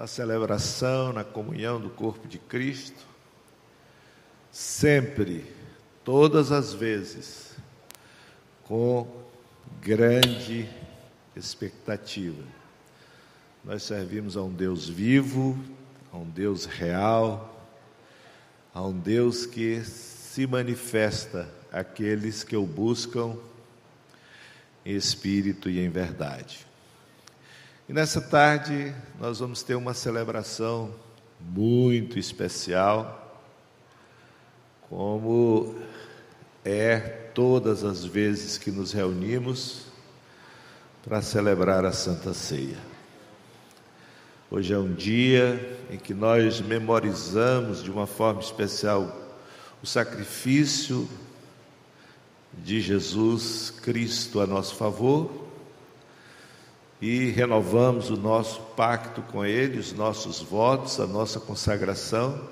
na celebração, na comunhão do corpo de Cristo, sempre, todas as vezes, com grande expectativa. Nós servimos a um Deus vivo, a um Deus real, a um Deus que se manifesta àqueles que o buscam em espírito e em verdade. E nessa tarde nós vamos ter uma celebração muito especial, como é todas as vezes que nos reunimos para celebrar a Santa Ceia. Hoje é um dia em que nós memorizamos de uma forma especial o sacrifício de Jesus Cristo a nosso favor e renovamos o nosso pacto com Ele, os nossos votos, a nossa consagração.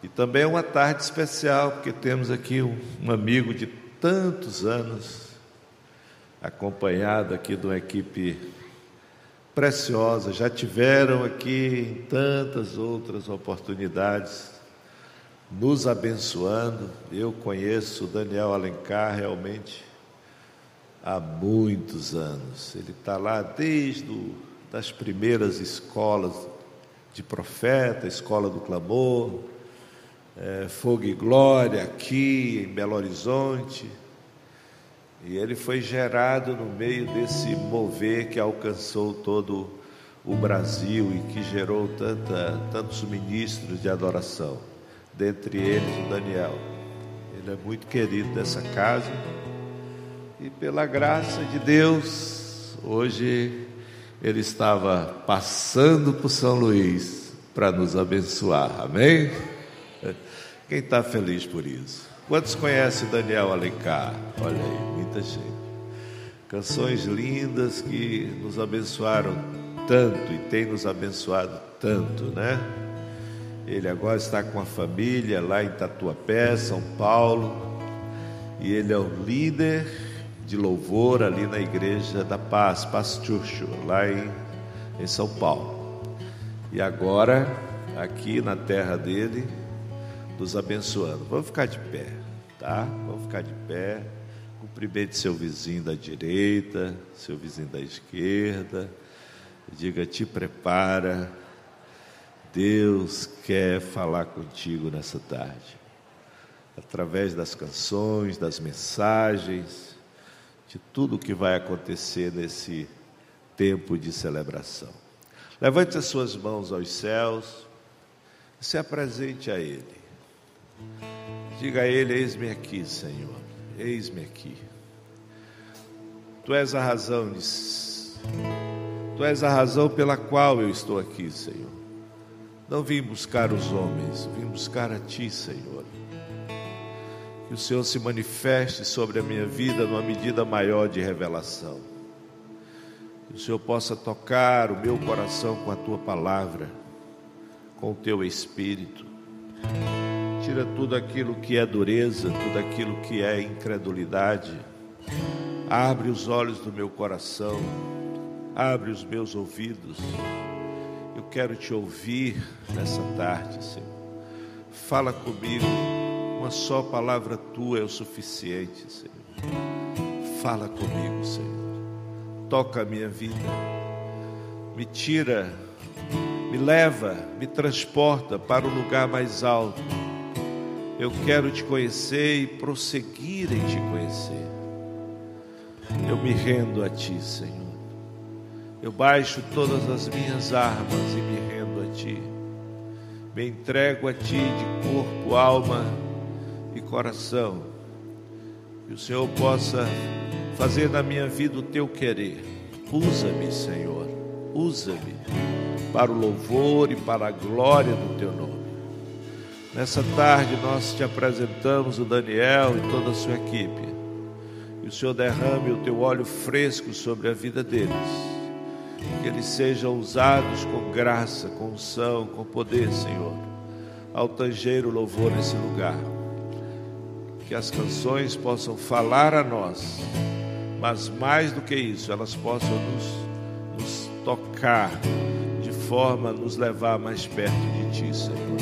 E também é uma tarde especial, porque temos aqui um, amigo de tantos anos, acompanhado aqui de uma equipe preciosa, já tiveram aqui em tantas outras oportunidades, nos abençoando. Eu conheço o Daniel Alencar realmente há muitos anos. Ele está lá desde o, das primeiras escolas de profeta, escola do clamor, é, Fogo e Glória aqui em Belo Horizonte. E ele foi gerado no meio desse mover que alcançou todo o Brasil e que gerou tanta, tantos ministros de adoração, dentre eles o Daniel. Ele é muito querido dessa casa e pela graça de Deus, hoje ele estava passando por São Luís para nos abençoar, amém? Quem está feliz por isso? Quantos conhecem Daniel Alencar? Olha aí, muita gente. Canções lindas que nos abençoaram tanto e tem nos abençoado tanto, né? Ele agora está com a família lá em Tatuapé, São Paulo, e ele é o líder de louvor ali na Igreja da Paz, Church, lá em, em São Paulo. E agora, aqui na terra dele, nos abençoando. Vamos ficar de pé, tá? Vamos ficar de pé. Cumprimente seu vizinho da direita, seu vizinho da esquerda. Diga: te prepara. Deus quer falar contigo nessa tarde. Através das canções, das mensagens de tudo o que vai acontecer nesse tempo de celebração. Levante as suas mãos aos céus se apresente a Ele. Diga a Ele: Eis-me aqui, Senhor, eis-me aqui. Tu és a razão, de... Tu és a razão pela qual eu estou aqui, Senhor. Não vim buscar os homens, vim buscar a Ti, Senhor que o Senhor se manifeste sobre a minha vida numa medida maior de revelação. Que o Senhor possa tocar o meu coração com a tua palavra, com o teu espírito. Tira tudo aquilo que é dureza, tudo aquilo que é incredulidade. Abre os olhos do meu coração, abre os meus ouvidos. Eu quero te ouvir nessa tarde, Senhor. Fala comigo uma só palavra tua é o suficiente, Senhor. Fala comigo, Senhor. Toca a minha vida. Me tira, me leva, me transporta para o lugar mais alto. Eu quero te conhecer e prosseguir em te conhecer. Eu me rendo a ti, Senhor. Eu baixo todas as minhas armas e me rendo a ti. Me entrego a ti de corpo, alma e coração. Que o Senhor possa fazer na minha vida o teu querer. Usa-me, Senhor. Usa-me para o louvor e para a glória do teu nome. Nessa tarde nós te apresentamos o Daniel e toda a sua equipe. Que o Senhor derrame o teu óleo fresco sobre a vida deles. Que eles sejam usados com graça, com unção, com poder, Senhor. Ao tangeiro louvor nesse lugar que as canções possam falar a nós, mas mais do que isso, elas possam nos, nos tocar de forma nos levar mais perto de Ti, Senhor.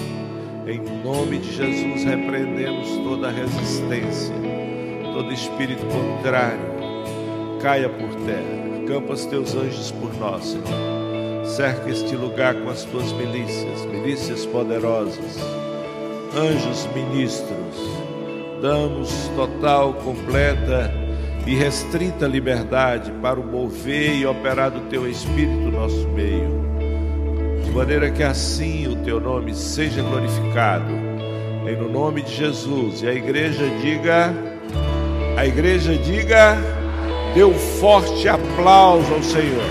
Em nome de Jesus, repreendemos toda resistência, todo espírito contrário, caia por terra. Campa os teus anjos por nós, Senhor. Cerca este lugar com as tuas milícias, milícias poderosas, anjos ministros. Damos total, completa e restrita liberdade para o mover e operar do teu Espírito no nosso meio, de maneira que assim o teu nome seja glorificado, em no nome de Jesus. E a igreja diga, a igreja diga, dê um forte aplauso ao Senhor.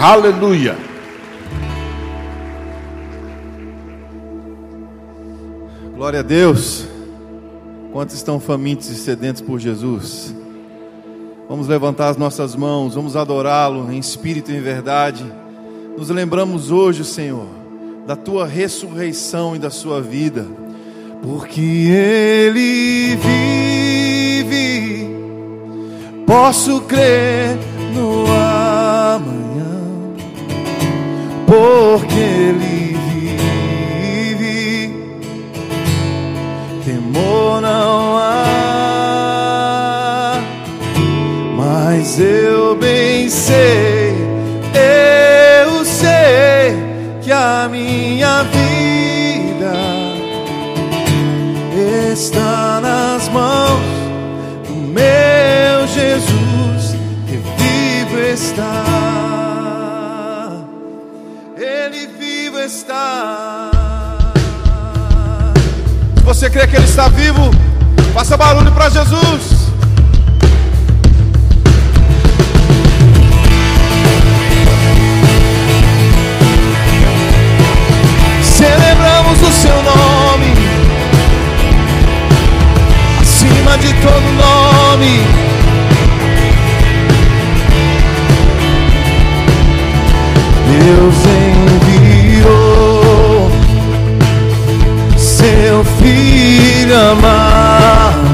Aleluia. Glória a Deus. Quantos estão famintos e sedentos por Jesus? Vamos levantar as nossas mãos, vamos adorá-lo em espírito e em verdade. Nos lembramos hoje, Senhor, da tua ressurreição e da sua vida, porque Ele vive. Posso crer no amanhã, porque Ele eu bem sei, eu sei que a minha vida está nas mãos do meu Jesus, que vivo está, Ele vivo está. Você crê que Ele está vivo, faça barulho para Jesus. Celebramos o Seu nome, acima de todo nome. Deus enviou seu filho amado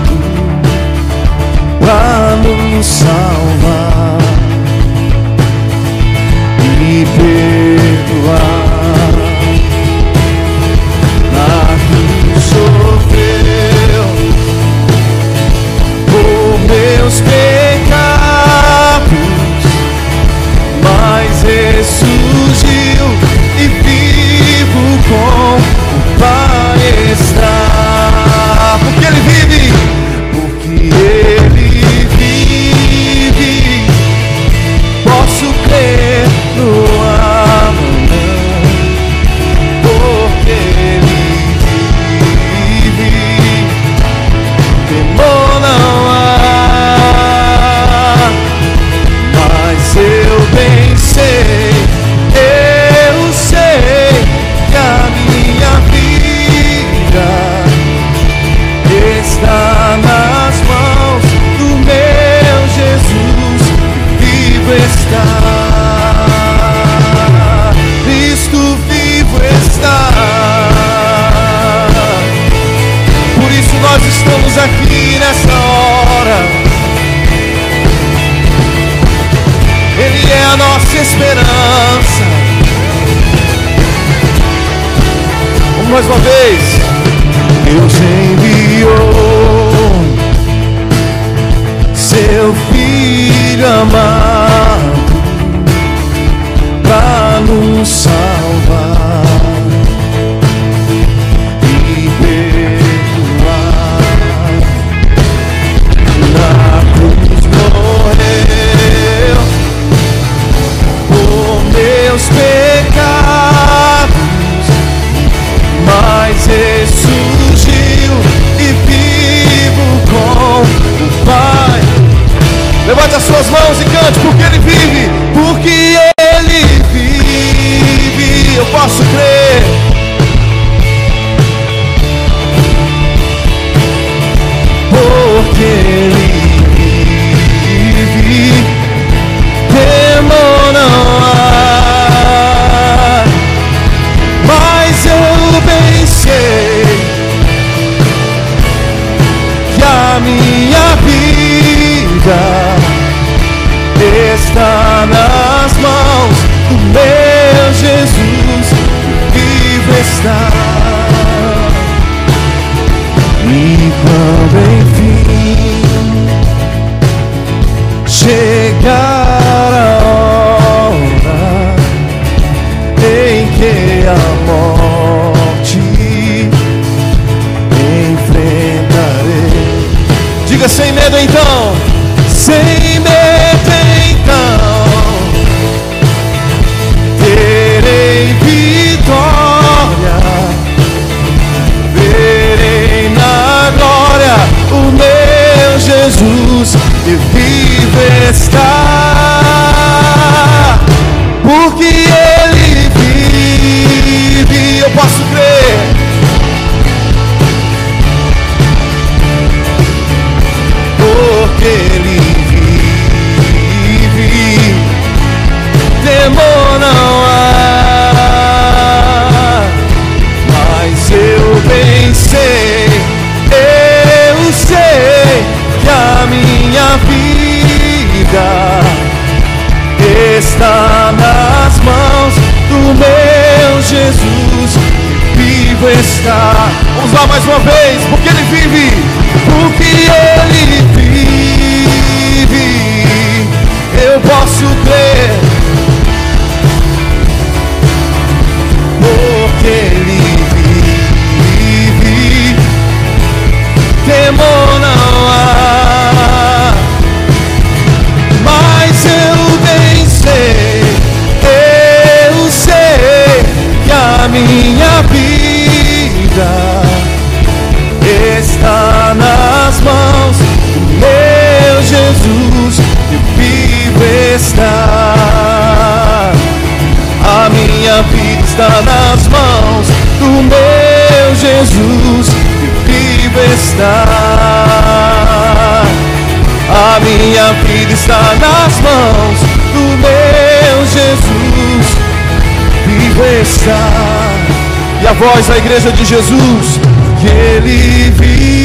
E a voz da igreja de Jesus, que ele vive.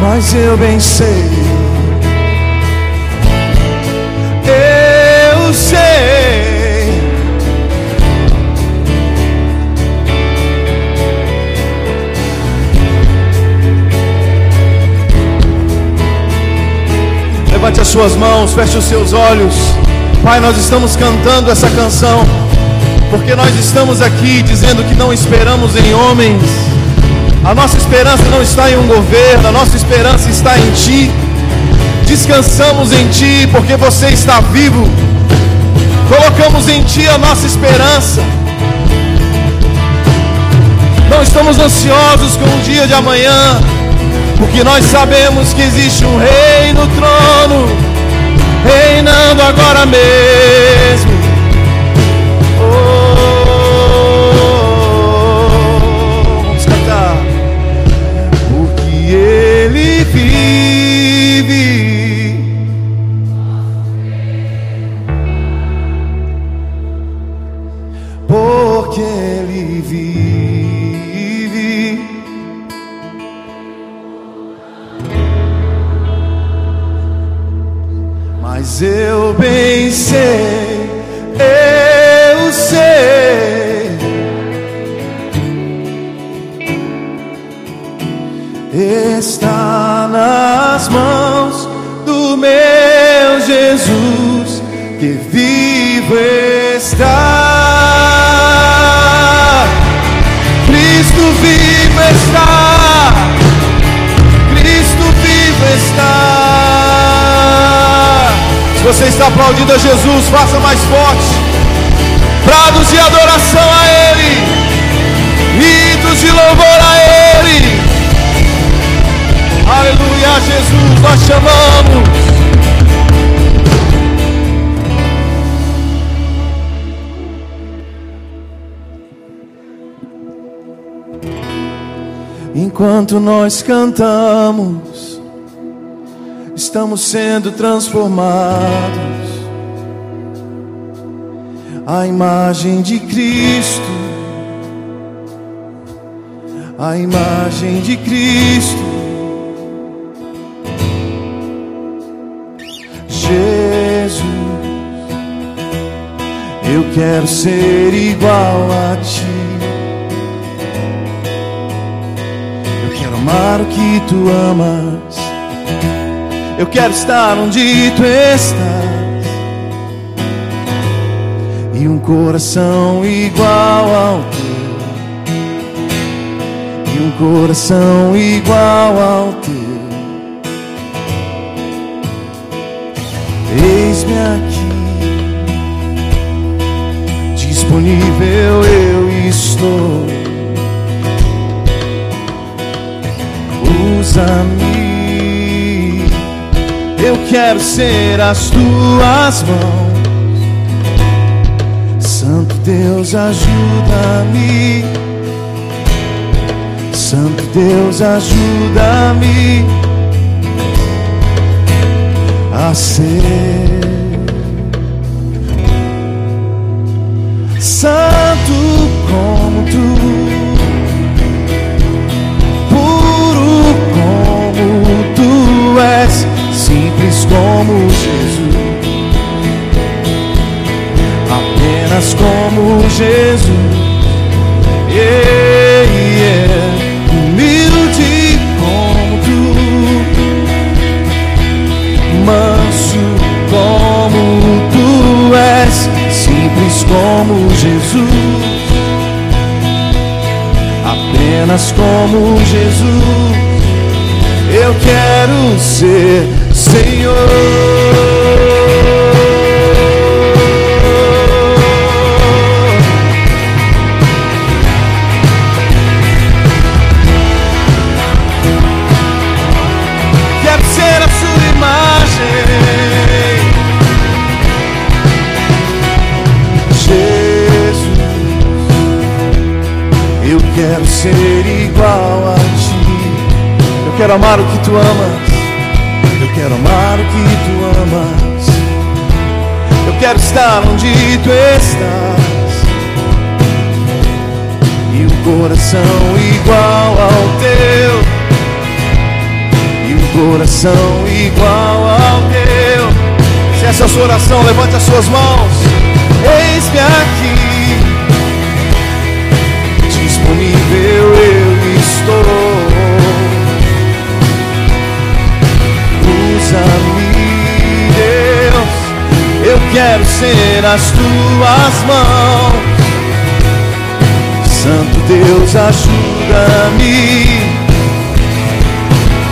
Mas eu bem sei Levante as suas mãos, feche os seus olhos. Pai, nós estamos cantando essa canção porque nós estamos aqui dizendo que não esperamos em homens. A nossa esperança não está em um governo, a nossa esperança está em Ti. Descansamos em Ti porque você está vivo. Colocamos em Ti a nossa esperança. Não estamos ansiosos com o dia de amanhã. Porque nós sabemos que existe um rei no trono, reinando agora mesmo. cantamos, estamos sendo transformados a imagem de Cristo, a imagem de Cristo. Jesus, eu quero ser igual a Ti. Amar o que tu amas. Eu quero estar onde tu estás. E um coração igual ao teu. E um coração igual ao teu. Eis-me aqui, disponível eu estou. Usa-me, eu quero ser as tuas mãos. Santo Deus, ajuda-me. Santo Deus, ajuda-me a ser santo como tu, tu és, simples como Jesus, apenas como Jesus. Yeah, yeah. Humilde como tu, manso como tu és, simples como Jesus, apenas como Jesus. Quero ser Senhor. Quero amar o que tu amas. Eu quero amar o que tu amas. Eu quero estar onde tu estás. E um coração igual ao teu e um coração igual ao teu. Se essa é a sua oração, levante as suas mãos. Eis-me aqui, disponível eu estou. Usa-me, Deus, eu quero ser as tuas mãos. Santo Deus, ajuda-me.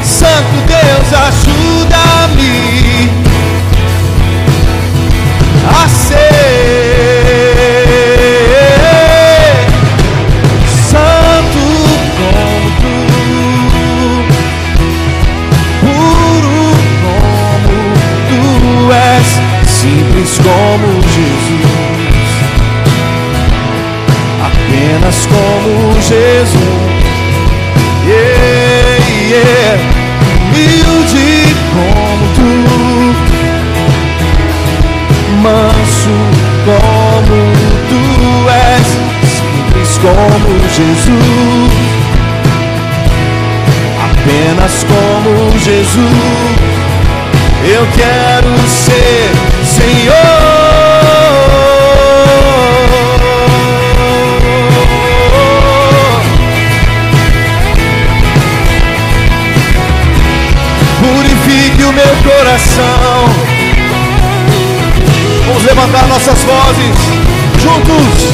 Santo Deus, ajuda-me a ser como Jesus, apenas como Jesus. Yeah, yeah. Humilde como tu, manso como tu és, simples como Jesus, apenas como Jesus. Eu quero ser. Purifique o meu coração. Vamos levantar nossas vozes juntos.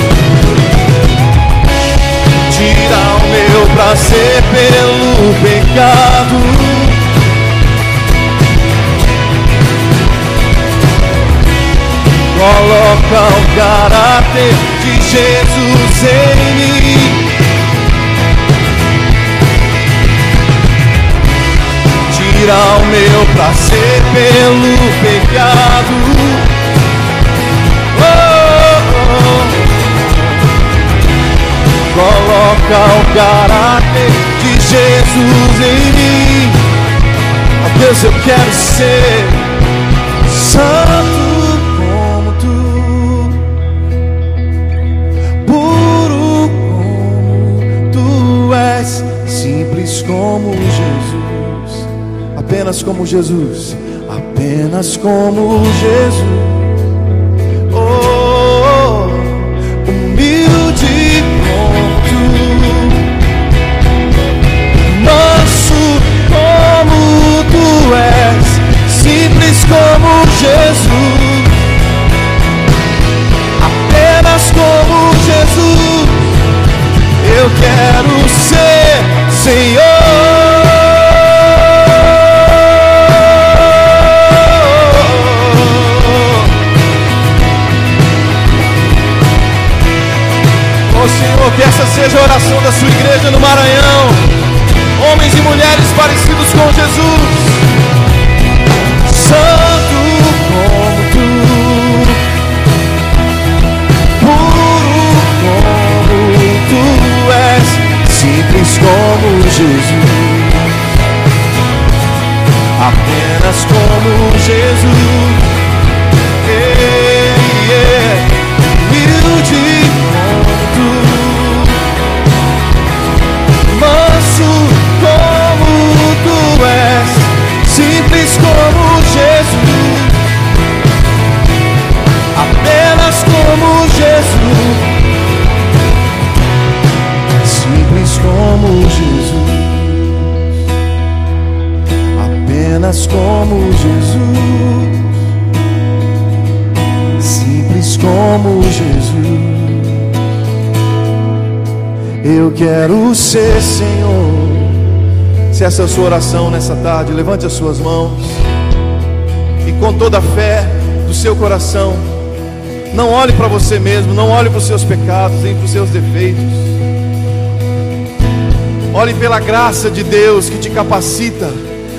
Tira o meu prazer pelo pecado. Coloca o caráter de Jesus em mim. Tira o meu prazer pelo pecado. Oh, oh. Coloca o caráter de Jesus em mim. Ó Deus, eu quero ser santo apenas como Jesus, apenas como Jesus. Oh, humilde como tu, manso como tu és, simples como Jesus, apenas como Jesus. Eu quero ser Senhor. Essa é a sua oração nessa tarde, levante as suas mãos e com toda a fé do seu coração, não olhe para você mesmo, não olhe para os seus pecados, nem para os seus defeitos. Olhe pela graça de Deus que te capacita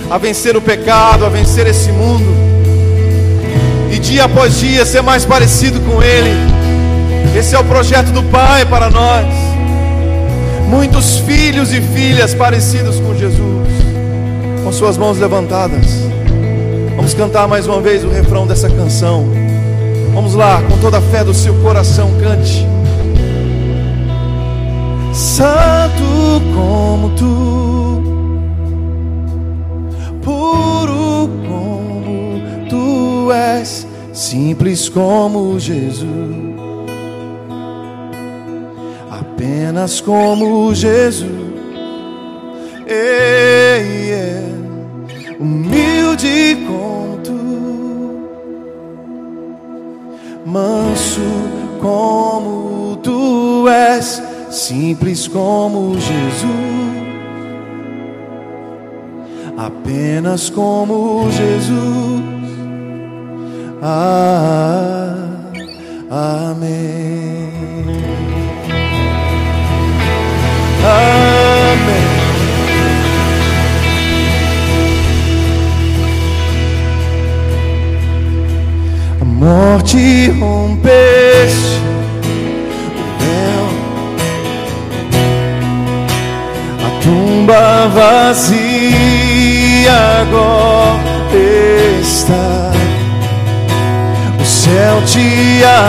a vencer o pecado, a vencer esse mundo e dia após dia ser mais parecido com Ele. Esse é o projeto do Pai para nós. Muitos filhos e filhas parecidos com Jesus, com suas mãos levantadas. Vamos cantar mais uma vez o refrão dessa canção. Vamos lá, com toda a fé do seu coração, cante. Santo como tu, puro como tu és, simples como Jesus, apenas como Jesus, apenas como Jesus.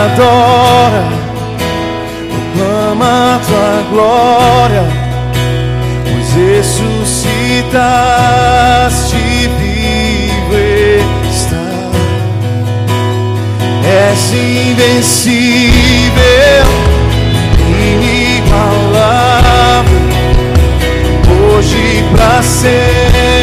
Adora, proclama tua glória, pois ressuscitaste vivo está. És invencível, inigualável hoje pra sempre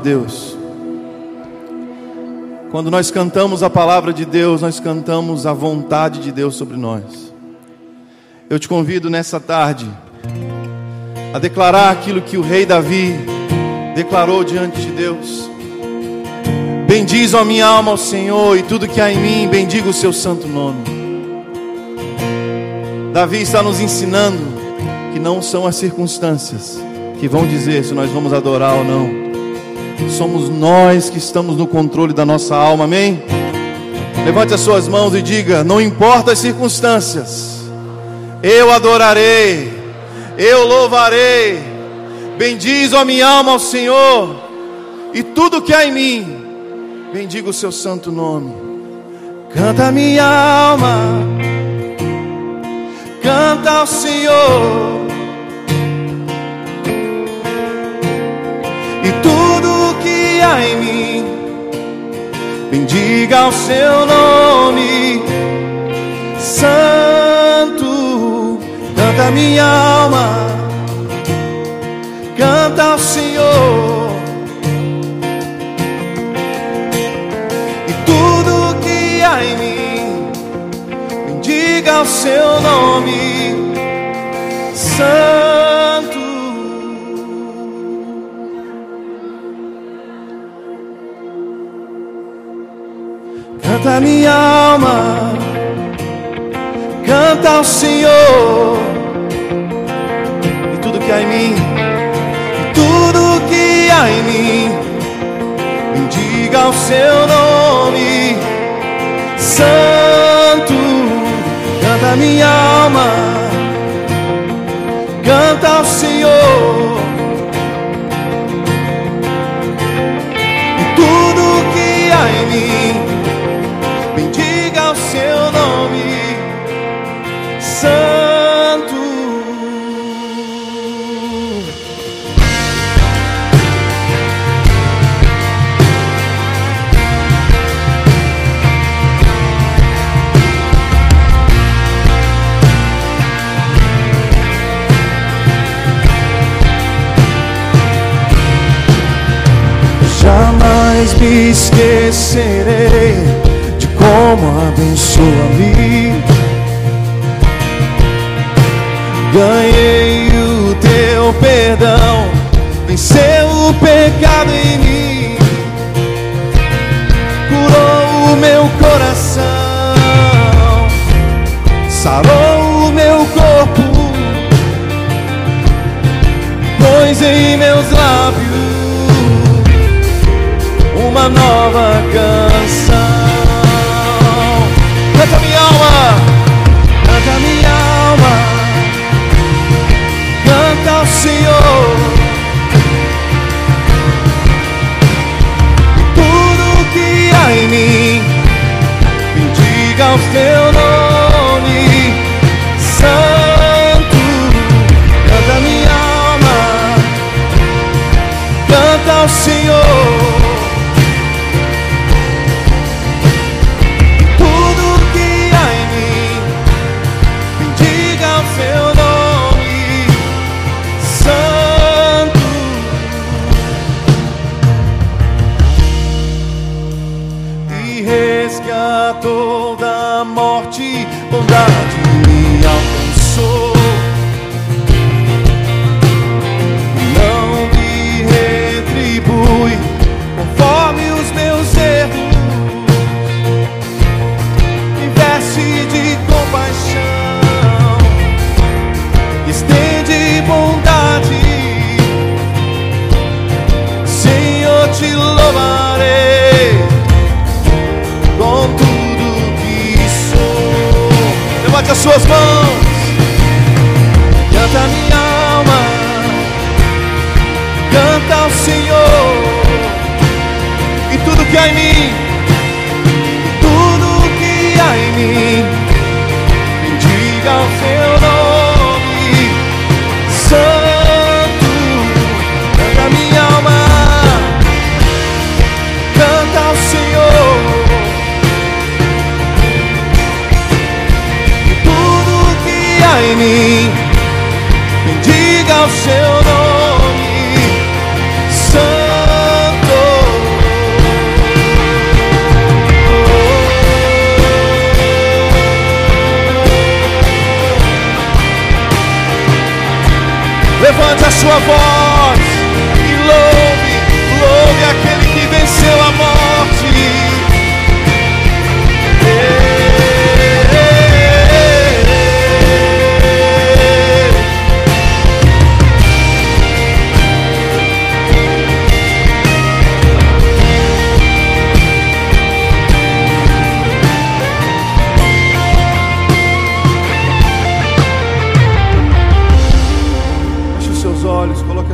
de Deus? Quando nós cantamos a palavra de Deus, nós cantamos a vontade de Deus sobre nós. Eu te convido nessa tarde a declarar aquilo que o rei Davi declarou diante de Deus. Bendiz a minha alma ao Senhor e tudo que há em mim, bendiga o seu santo nome. Davi está nos ensinando que não são as circunstâncias, que vão dizer se nós vamos adorar ou não. Somos nós que estamos no controle da nossa alma, amém? Levante as suas mãos e diga: Não importa as circunstâncias, eu adorarei, eu louvarei, bendizo a minha alma ao Senhor, e tudo que há em mim, bendiga o seu santo nome. Canta minha alma, canta ao Senhor Bendiga o seu nome, Santo. Canta minha alma, canta ao Senhor. E tudo que há em mim, bendiga o seu nome, Santo. Canta minha alma, canta ao Senhor. E tudo que há em mim, tudo que há em mim, bendiga o seu nome, Santo. Canta minha alma, canta ao Senhor. Esquecerei como abençoa-me. Ganhei o teu perdão, venceu o pecado em mim, curou o meu coração, sarou o meu corpo, pôs em meus lábios uma nova teu nome,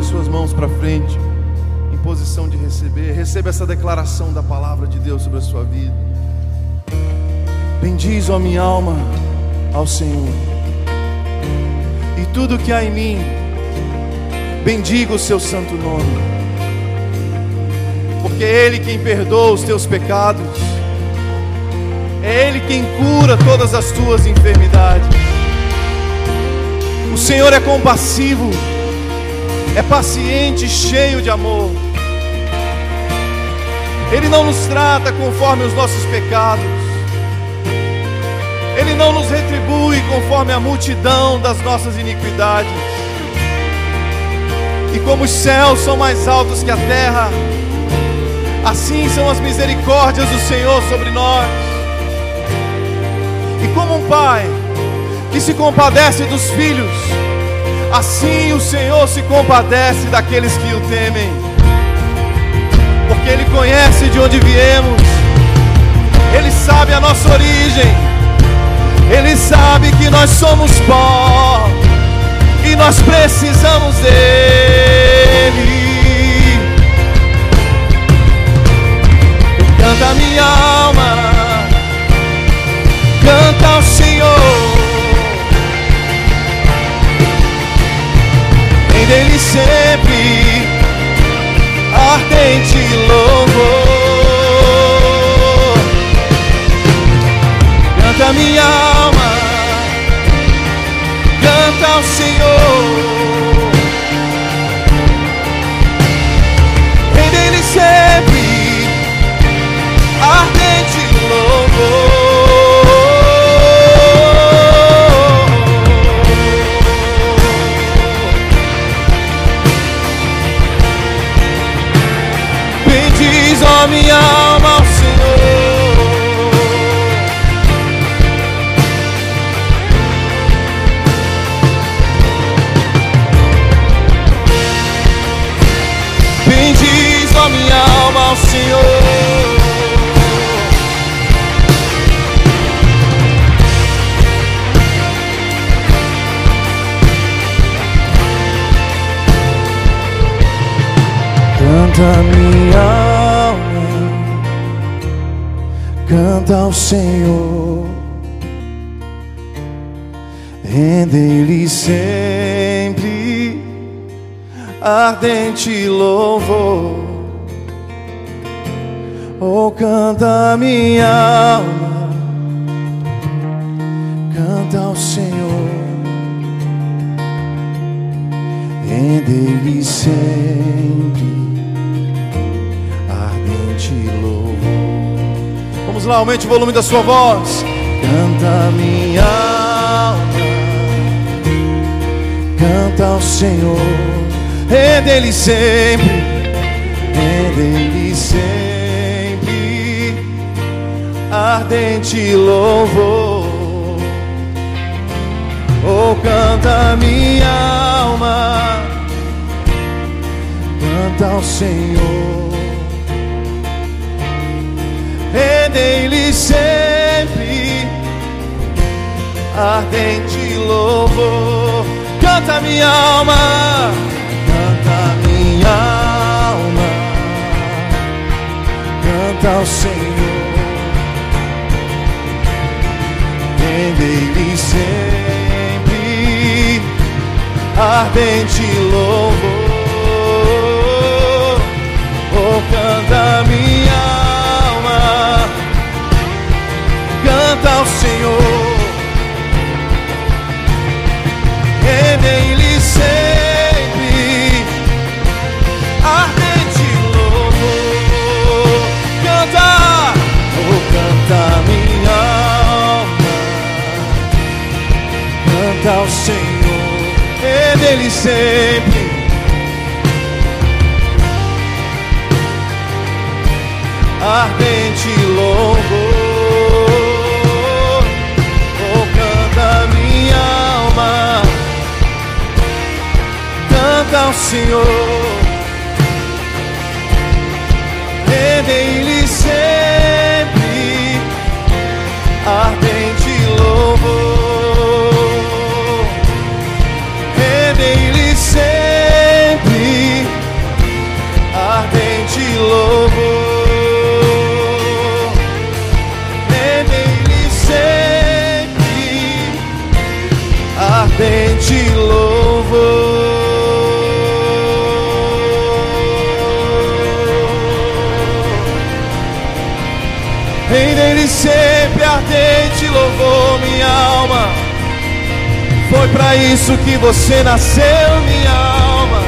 as suas mãos para frente, em posição de receber. Receba essa declaração da palavra de Deus sobre a sua vida. Bendiz, ó minha alma, ao Senhor, e tudo que há em mim, bendiga o seu santo nome, porque é Ele quem perdoa os teus pecados, é Ele quem cura todas as tuas enfermidades. O Senhor é compassivo, é paciente, cheio de amor. Ele não nos trata conforme os nossos pecados. Ele não nos retribui conforme a multidão das nossas iniquidades. E como os céus são mais altos que a terra, assim são as misericórdias do Senhor sobre nós. E como um pai que se compadece dos filhos, assim o Senhor se compadece daqueles que o temem, porque Ele conhece de onde viemos, Ele sabe a nossa origem, Ele sabe que nós somos pó. E nós precisamos dEle. Canta minha alma, canta ao Senhor. Dele sempre ardente louvor. Canta minha alma, canta ao Senhor. Em dele sempre ardente louvor. Ó minha alma, ao Senhor. Bendiz, ó minha alma, ao Senhor. Canta minha canta ao Senhor, rende-lhe sempre ardente louvor. Oh, canta minha alma, canta ao Senhor, rende-lhe sempre Lá, aumente o volume da sua voz. Canta minha alma, canta ao Senhor, rende-lhe sempre, rende-lhe sempre. Ardente louvor. Oh, canta minha alma, canta ao Senhor, rendem-lhe sempre ardente louvor. Canta minha alma, canta minha alma, canta ao Senhor. Rende-lhe sempre ardente louvor. Oh, canta minha canta ao Senhor. Rendem-lhe sempre ardente louvor. Canta, oh, canta minha alma, canta ao Senhor. Rendem-lhe sempre Senhor. Louvor minha alma. Foi para isso que você nasceu, minha alma.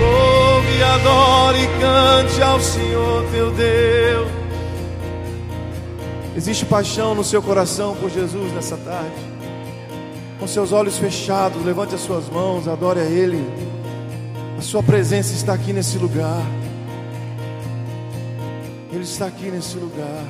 Louve, adore e cante ao Senhor teu Deus. Existe paixão no seu coração por Jesus nessa tarde. Com seus olhos fechados, levante as suas mãos, adore a Ele. A sua presença está aqui nesse lugar. Ele está aqui nesse lugar.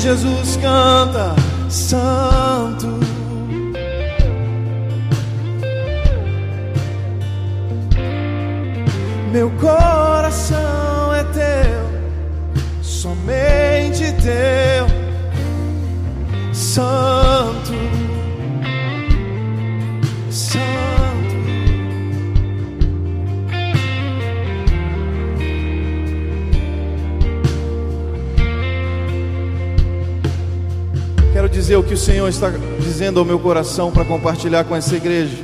Jesus canta, Santo. Que o Senhor está dizendo ao meu coração para compartilhar com essa igreja.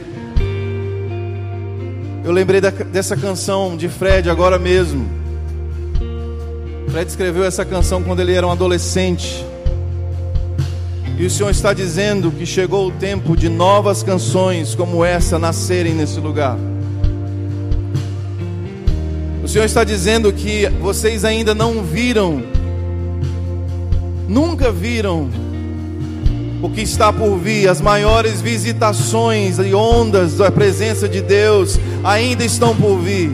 Eu lembrei da- dessa canção de Fred agora mesmo. Fred escreveu essa canção quando ele era um adolescente. E o Senhor está dizendo que chegou o tempo de novas canções como essa nascerem nesse lugar. O Senhor está dizendo que vocês ainda não viram, nunca viram o que está por vir, as maiores visitações e ondas da presença de Deus ainda estão por vir.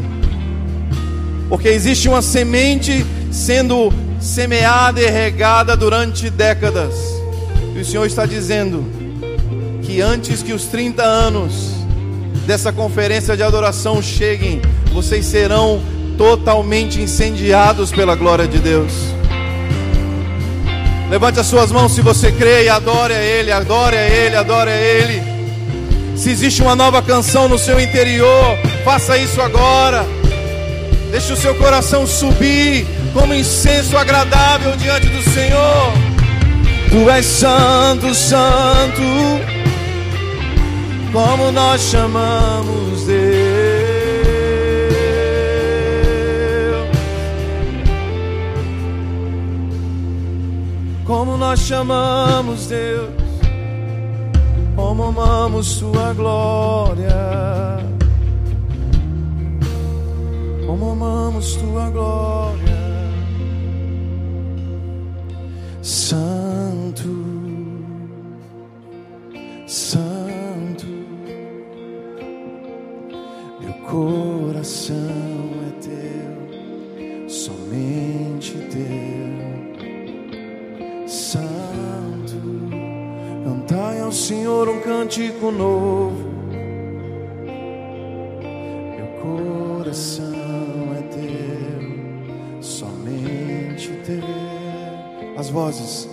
Porque existe uma semente sendo semeada e regada durante décadas. E o Senhor está dizendo que antes que os 30 anos dessa conferência de adoração cheguem, vocês serão totalmente incendiados pela glória de Deus. Levante as suas mãos se você crê e adore a Ele, adore a Ele, adore a Ele. Se existe uma nova canção no seu interior, faça isso agora. Deixe o seu coração subir como incenso agradável diante do Senhor. Tu és santo, santo, como nós chamamos Como nós chamamos Deus, como amamos Sua glória. Como amamos tua glória, cântico novo, meu coração. as vozes,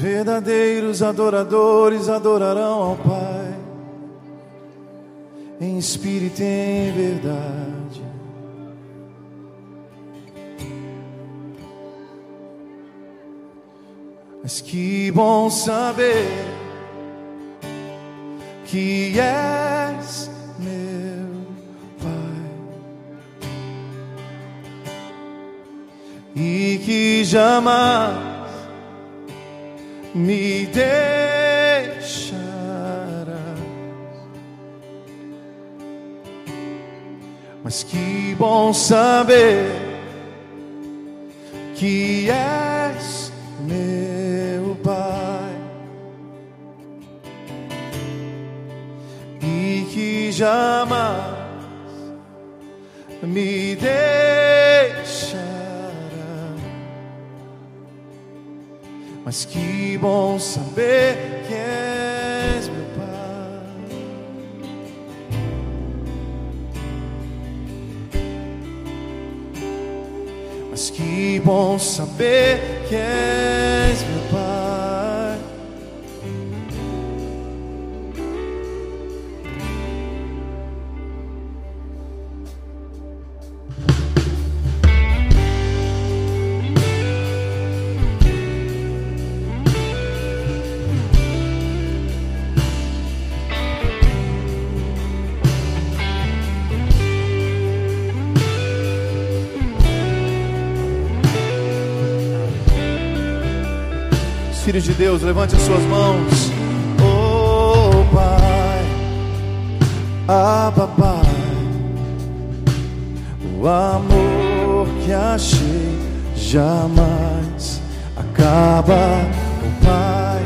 verdadeiros adoradores adorarão ao Pai, em espírito e em verdade. Mas que bom saber que és meu Pai e que jamais me deixarás. Mas que bom saber que és meu Pai e que jamais me deixarás. Mas que bom saber que és meu Pai. Mas que bom saber que és meu filhos de Deus, levante as suas mãos. Oh Pai, ah Papai, o amor que achei jamais acaba. Oh Pai,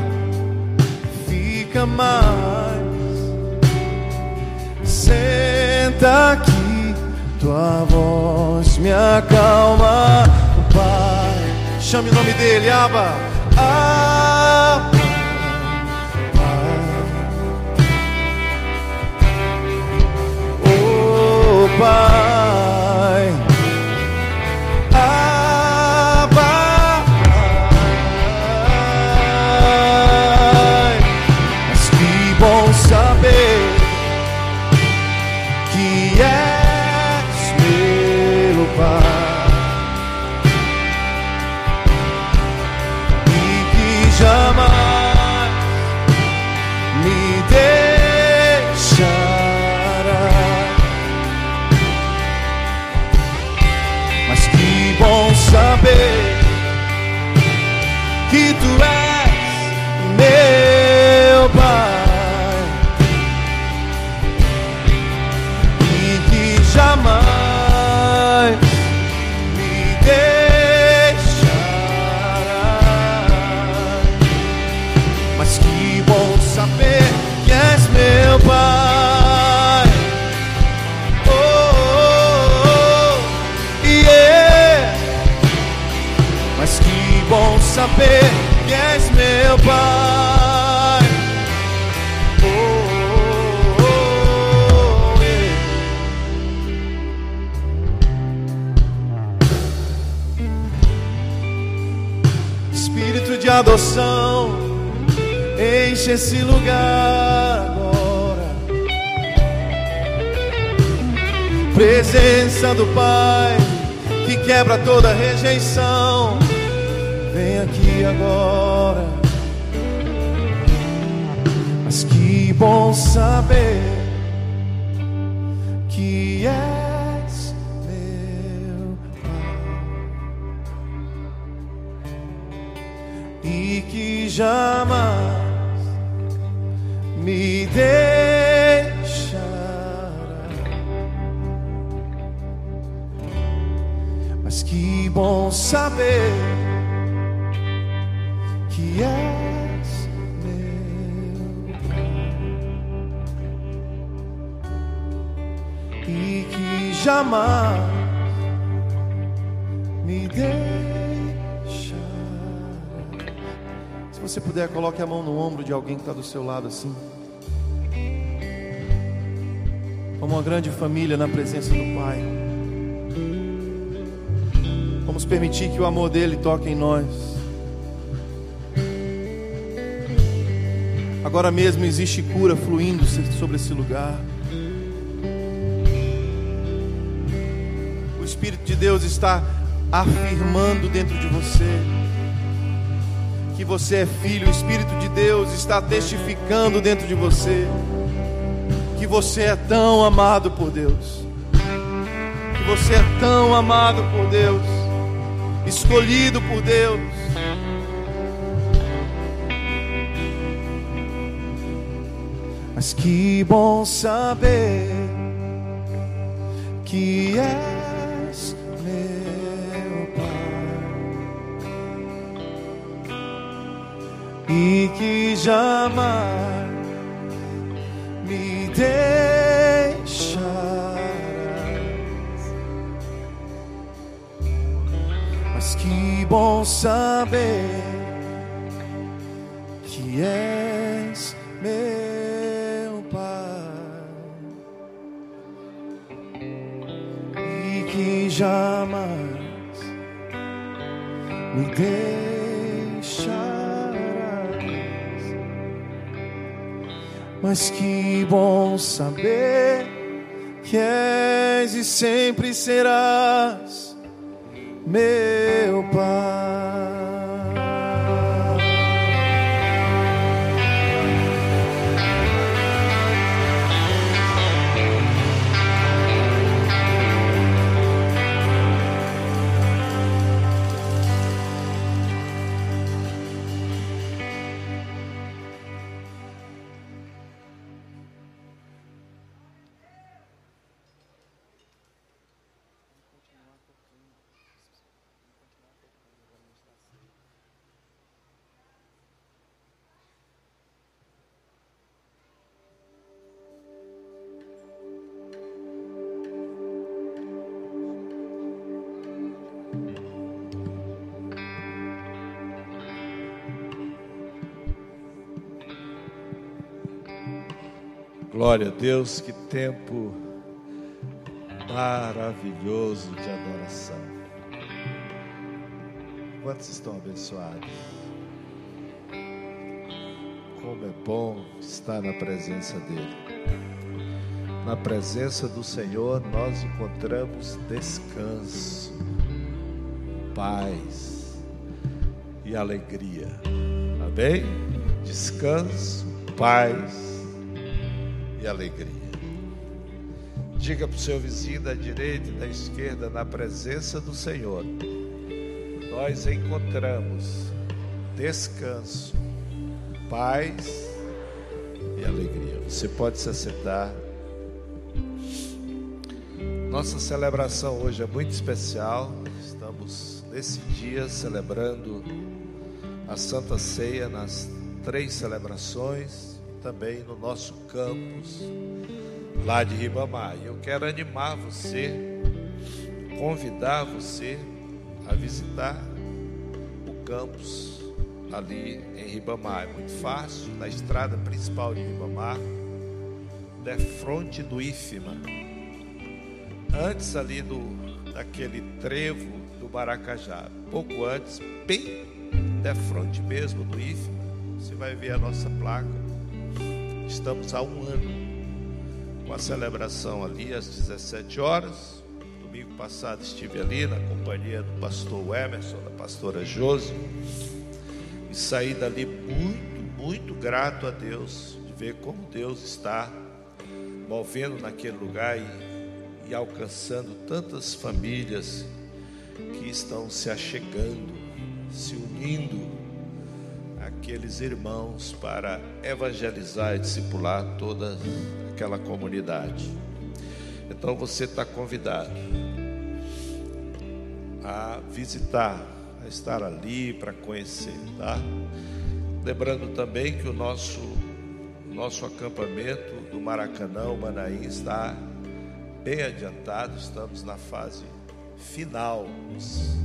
fica mais. Senta aqui, tua voz me acalma. Oh Pai, chame o nome dele, Abba. Ah, oh, Pai. Esse lugar agora. Presença do Pai que quebra toda rejeição. Vem aqui agora. Mas que bom saber que Pai e que jamais Mas que bom saber que és meu e que jamais me deixará. Se você puder, coloque a mão no ombro de alguém que está do seu lado assim. Como uma grande família na presença do Pai. Vamos permitir que o amor dele toque em nós. Agora mesmo existe cura fluindo sobre esse lugar. O Espírito de Deus está afirmando dentro de você que você é filho. O Espírito de Deus está testificando dentro de você que você é tão amado por Deus. Que você é tão amado por Deus, escolhido por Deus. Mas que bom saber que és meu Pai e que jamais me deixarás. Bom saber que és meu Pai e que jamais me deixarás. Mas que bom saber que és e sempre serás meu Pai. Glória a Deus, que tempo maravilhoso de adoração. Quantos estão abençoados? Como é bom estar na presença dEle. Na presença do Senhor nós encontramos descanso, paz e alegria. Amém? Descanso, paz e alegria. Diga para o seu vizinho da direita e da esquerda, na presença do Senhor, nós encontramos descanso, paz e alegria. Você pode se assentar. Nossa celebração hoje é muito especial. Estamos nesse dia celebrando a Santa Ceia nas três celebrações também no nosso campus lá de Ribamar. Eu quero animar você, convidar você a visitar o campus ali em Ribamar. É muito fácil, na estrada principal de Ribamar, de fronte do IFMA. Antes ali do daquele trevo do Maracajá, pouco antes, bem defronte mesmo do IFE, você vai ver a nossa placa. Estamos há um ano com a celebração ali às 17 horas. Domingo passado estive ali na companhia do pastor Emerson, da pastora Josi, e saí dali muito, muito grato a Deus de ver como Deus está movendo naquele lugar e, e alcançando tantas famílias que estão se achegando, se unindo aqueles irmãos para evangelizar e discipular toda aquela comunidade. Então você está convidado a visitar, a estar ali para conhecer, tá? Lembrando também que o nosso nosso acampamento do Maracanã, o Manaim, está bem adiantado, estamos na fase final, nos,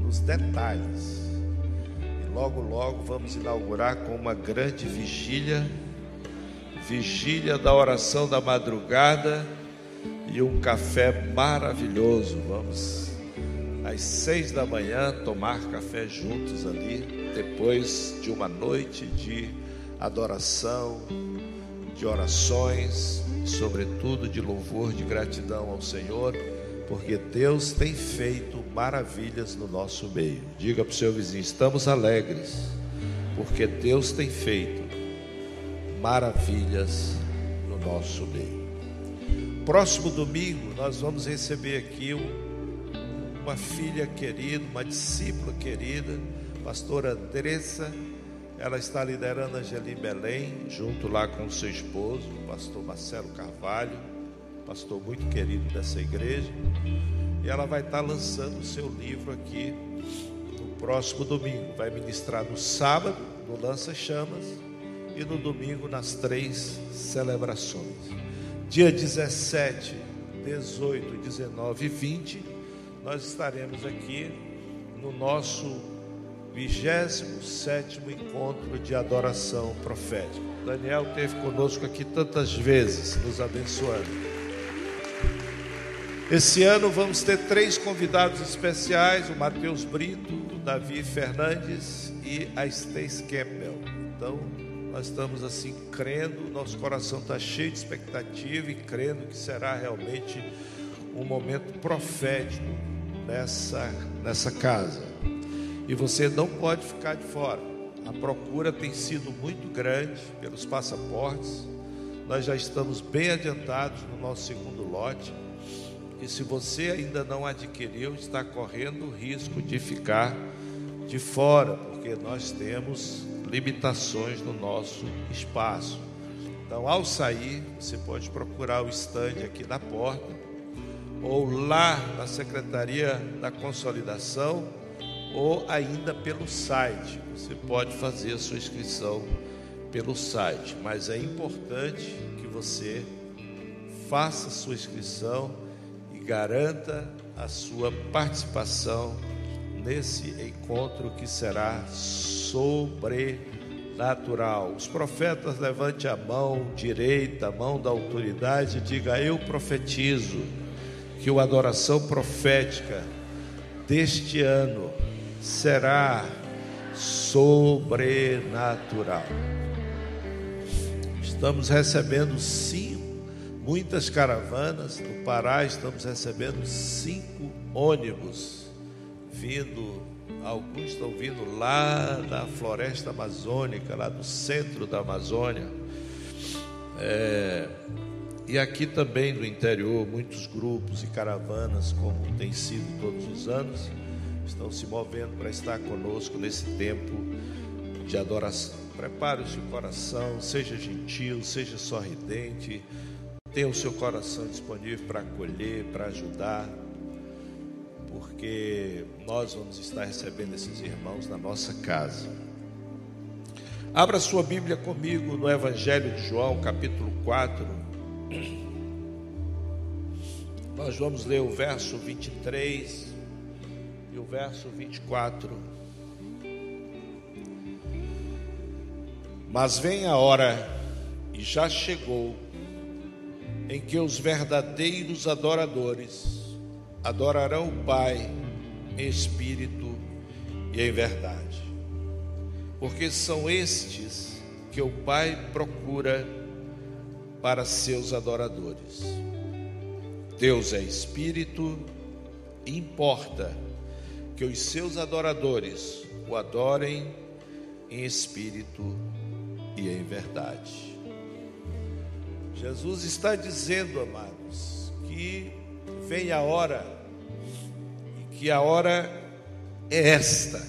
nos detalhes. Logo, logo vamos inaugurar com uma grande vigília vigília da oração da madrugada e um café maravilhoso. Vamos às seis da manhã tomar café juntos ali, depois de uma noite de adoração, de orações, sobretudo de louvor, de gratidão ao Senhor, porque Deus tem feito maravilhas no nosso meio. Diga para o seu vizinho: estamos alegres, porque Deus tem feito maravilhas no nosso meio. Próximo domingo, nós vamos receber aqui uma filha querida, uma discípula querida, pastora Andressa ela está liderando a Angeli Belém, junto lá com seu esposo, pastor Marcelo Carvalho, pastor muito querido dessa igreja. E ela vai estar lançando o seu livro aqui no próximo domingo. Vai ministrar no sábado, no Lança Chamas, e no domingo nas três celebrações. Dia 17, 18, 19 e 20, nós estaremos aqui no nosso 27 encontro de adoração profética. Daniel esteve conosco aqui tantas vezes, nos abençoando. Esse ano vamos ter três convidados especiais: o Matheus Brito, o Davi Fernandes e a Stace Campbell. Então, nós estamos assim crendo, nosso coração está cheio de expectativa e crendo que será realmente um momento profético nessa, nessa casa e você não pode ficar de fora. A procura tem sido muito grande pelos passaportes. Nós já estamos bem adiantados no nosso segundo lote. E se você ainda não adquiriu, está correndo o risco de ficar de fora, porque nós temos limitações no nosso espaço. Então, ao sair, você pode procurar o stand aqui na porta ou lá na Secretaria da Consolidação ou ainda pelo site. Você pode fazer a sua inscrição pelo site, mas é importante que você faça a sua inscrição garanta a sua participação nesse encontro que será sobrenatural. Os profetas levante a mão direita, a mão da autoridade e diga: Eu profetizo que a adoração profética deste ano será sobrenatural. Estamos recebendo cinco, muitas caravanas no Pará, estamos recebendo cinco ônibus vindo, alguns estão vindo lá da floresta amazônica, lá do centro da Amazônia. É, e aqui também do interior, muitos grupos e caravanas, como tem sido todos os anos estão se movendo para estar conosco nesse tempo de adoração. Prepare o seu coração, seja gentil, seja sorridente, tenha o seu coração disponível para acolher, para ajudar, porque nós vamos estar recebendo esses irmãos na nossa casa. Abra sua Bíblia comigo no Evangelho de João, capítulo 4. Nós vamos ler o verso 23 e o verso 24. Mas vem a hora, e já chegou, em que os verdadeiros adoradores adorarão o Pai em espírito e em verdade. porque são estes que o Pai procura para seus adoradores. Deus é espírito e importa que os seus adoradores o adorem em espírito e em verdade. Jesus está dizendo, amados, que vem a hora, e que a hora é esta,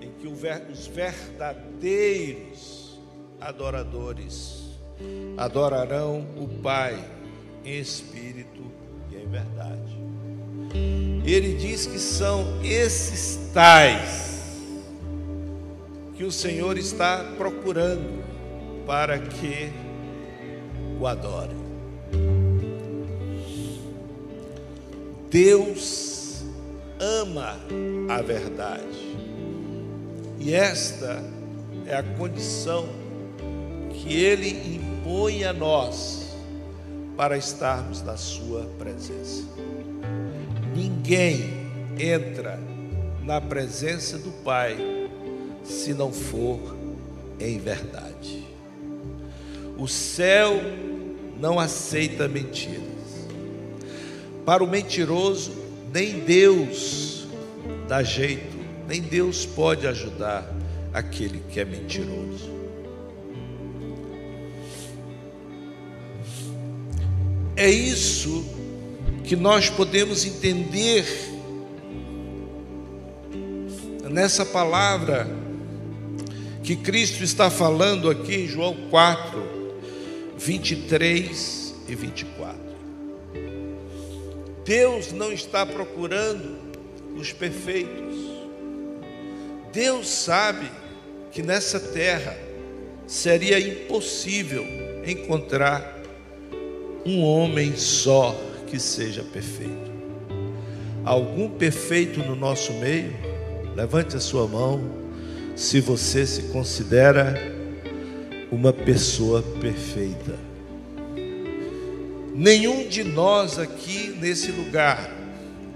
em que os verdadeiros adoradores adorarão o Pai em espírito e em verdade. Ele diz que são esses tais que o Senhor está procurando para que o adorem. Deus ama a verdade. E esta é a condição que Ele impõe a nós para estarmos na Sua presença. Ninguém entra na presença do Pai se não for em verdade. O céu não aceita mentiras. Para o mentiroso, nem Deus dá jeito, nem Deus pode ajudar aquele que é mentiroso. É isso que nós podemos entender nessa palavra que Cristo está falando aqui em João 4, 23 e 24. Deus não está procurando os perfeitos. Deus sabe que nessa terra seria impossível encontrar um homem só que seja perfeito. Algum perfeito no nosso meio? Levante a sua mão se você se considera uma pessoa perfeita. Nenhum de nós aqui nesse lugar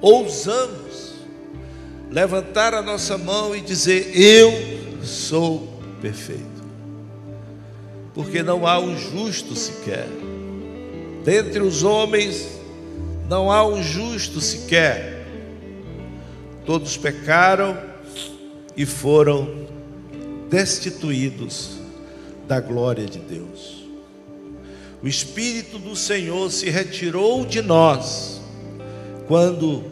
ousamos levantar a nossa mão e dizer: Eu sou perfeito. Porque não há um justo sequer. Dentre os homens, não há um justo sequer. Todos pecaram e foram destituídos da glória de Deus o Espírito do Senhor se retirou de nós quando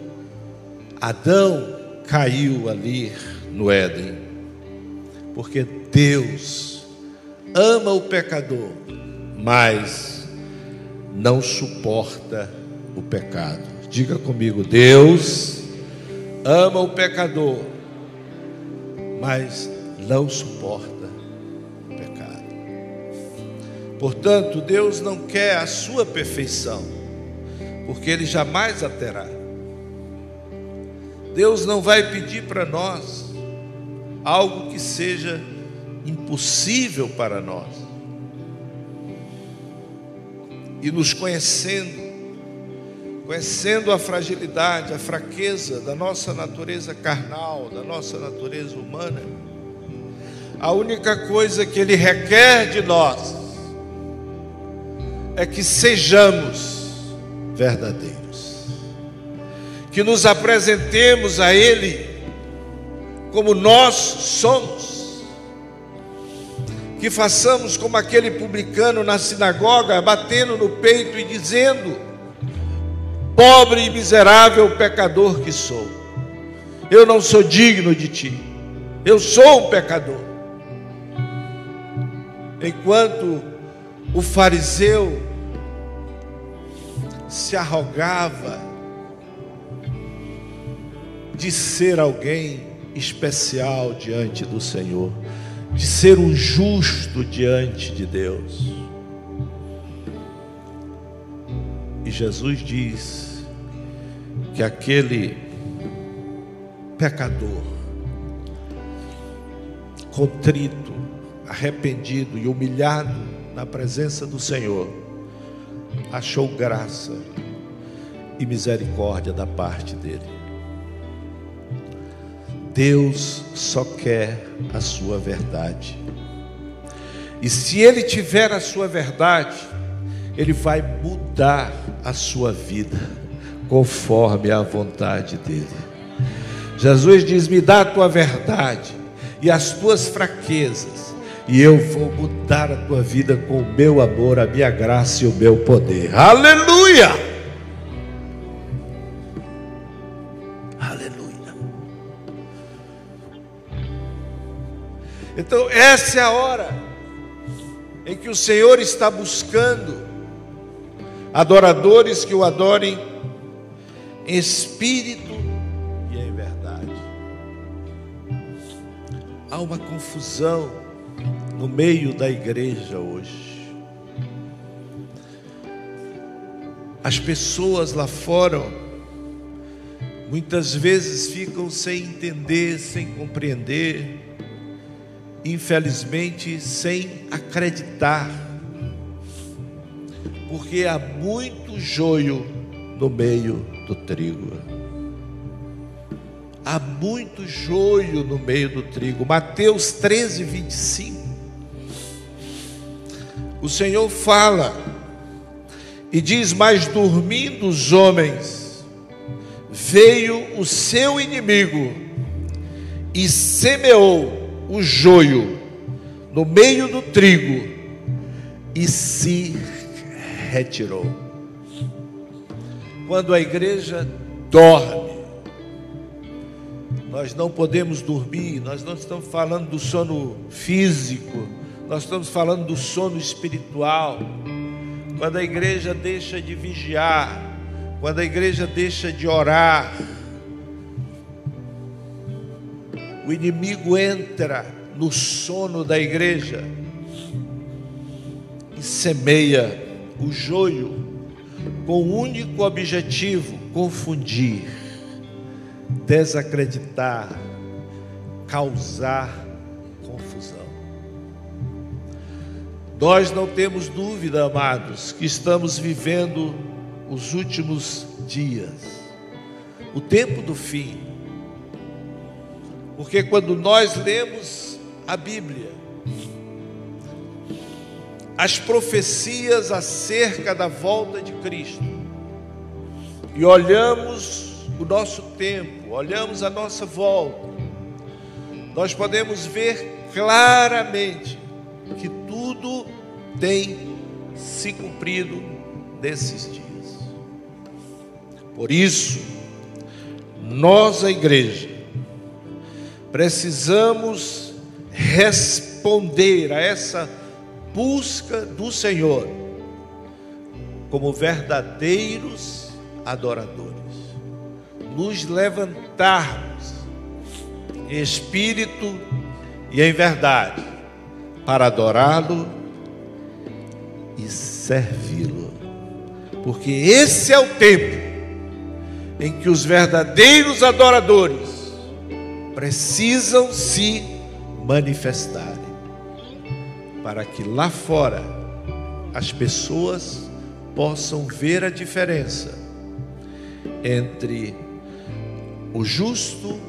Adão caiu ali no Éden, porque Deus ama o pecador, mas não suporta o pecado. Diga comigo, Deus ama o pecador, mas não suporta Portanto, Deus não quer a sua perfeição, porque Ele jamais a terá. Deus não vai pedir para nós algo que seja impossível para nós. E nos conhecendo, conhecendo a fragilidade, a fraqueza da nossa natureza carnal, da nossa natureza humana, a única coisa que Ele requer de nós é que sejamos verdadeiros, que nos apresentemos a Ele como nós somos, que façamos como aquele publicano na sinagoga, batendo no peito e dizendo: Pobre e miserável pecador que sou, eu não sou digno de ti, eu sou um pecador. Enquanto o fariseu se arrogava de ser alguém especial diante do Senhor, de ser um justo diante de Deus. E Jesus diz que aquele pecador, contrito, arrependido e humilhado na presença do Senhor, achou graça e misericórdia da parte dele. Deus só quer a sua verdade. E se Ele tiver a sua verdade, Ele vai mudar a sua vida conforme a vontade dEle. Jesus diz: Me dá a tua verdade e as tuas fraquezas, e eu vou mudar a tua vida com o meu amor, a minha graça e o meu poder. Aleluia! Aleluia. Então, essa é a hora em que o Senhor está buscando adoradores que o adorem em espírito e em verdade. Há uma confusão no meio da igreja hoje. As pessoas lá fora muitas vezes ficam sem entender, sem compreender, infelizmente sem acreditar, porque há muito joio no meio do trigo. Há muito joio no meio do trigo. Mateus 13, 25. O Senhor fala e diz: Mas dormindo os homens, veio o seu inimigo e semeou o joio no meio do trigo e se retirou. Quando a igreja dorme, nós não podemos dormir, nós não estamos falando do sono físico, nós estamos falando do sono espiritual. Quando a igreja deixa de vigiar, quando a igreja deixa de orar, o inimigo entra no sono da igreja e semeia o joio com o único objetivo: confundir, desacreditar, causar confusão. Nós não temos dúvida, amados, que estamos vivendo os últimos dias, o tempo do fim. Porque quando nós lemos a Bíblia, as profecias acerca da volta de Cristo, e olhamos o nosso tempo, olhamos a nossa volta, nós podemos ver claramente que tudo tem se cumprido nesses dias. Por isso, nós, a igreja, precisamos responder a essa busca do Senhor como verdadeiros adoradores, nos levantarmos em espírito e em verdade para adorá-lo e servi-lo, porque esse é o tempo em que os verdadeiros adoradores precisam se manifestarem, para que lá fora as pessoas possam ver a diferença entre o justo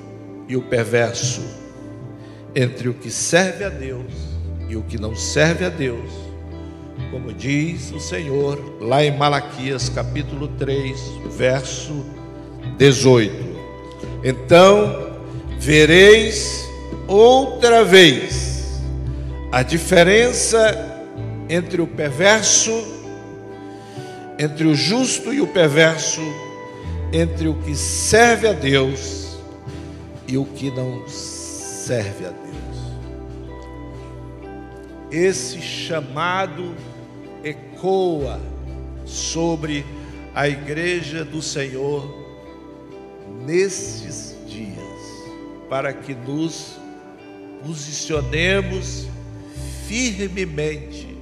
e o perverso, entre o que serve a Deus e o que não serve a Deus, como diz o Senhor lá em Malaquias capítulo 3, verso 18. Então vereis outra vez a diferença entre o perverso, entre o justo e o perverso, entre o que serve a Deus e o que não serve a Deus. Esse chamado ecoa sobre a igreja do Senhor nestes dias, para que nos posicionemos firmemente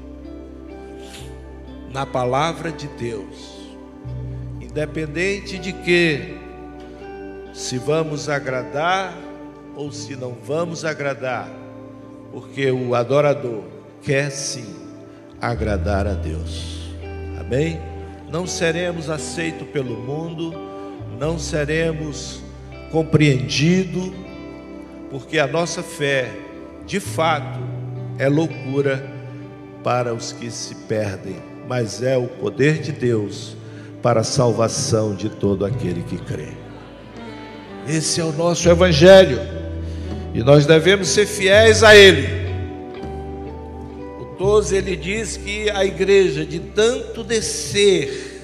na palavra de Deus, independente de que se vamos agradar ou se não vamos agradar, porque o adorador quer sim agradar a Deus. Amém? Não seremos aceitos pelo mundo, não seremos compreendidos, porque a nossa fé, de fato, é loucura para os que se perdem, mas é o poder de Deus para a salvação de todo aquele que crê. Esse é o nosso Evangelho e nós devemos ser fiéis a Ele. O 12 ele diz que a igreja, de tanto descer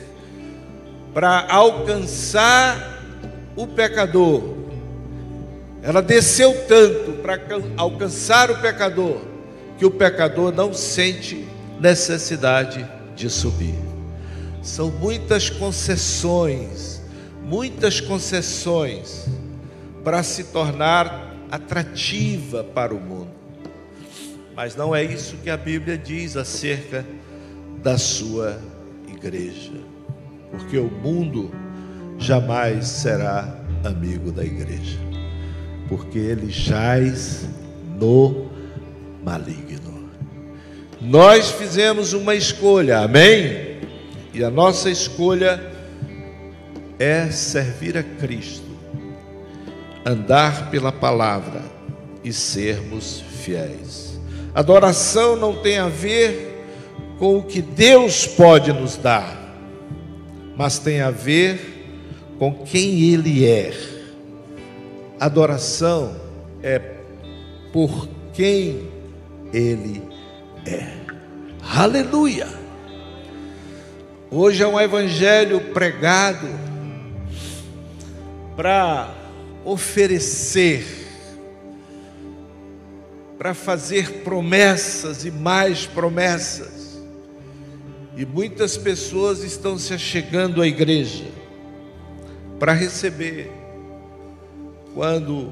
para alcançar o pecador, ela desceu tanto para alcançar o pecador, que o pecador não sente necessidade de subir. São muitas concessões, muitas concessões para se tornar atrativa para o mundo. Mas não é isso que a Bíblia diz acerca da sua igreja, porque o mundo jamais será amigo da igreja porque ele jaz no maligno. Nós fizemos uma escolha, amém? E a nossa escolha é servir a Cristo, andar pela palavra e sermos fiéis. Adoração não tem a ver com o que Deus pode nos dar, mas tem a ver com quem Ele é Adoração é por quem Ele é. Aleluia! Hoje é um evangelho pregado para oferecer, para fazer promessas e mais promessas. E muitas pessoas estão se achegando à igreja para receber quando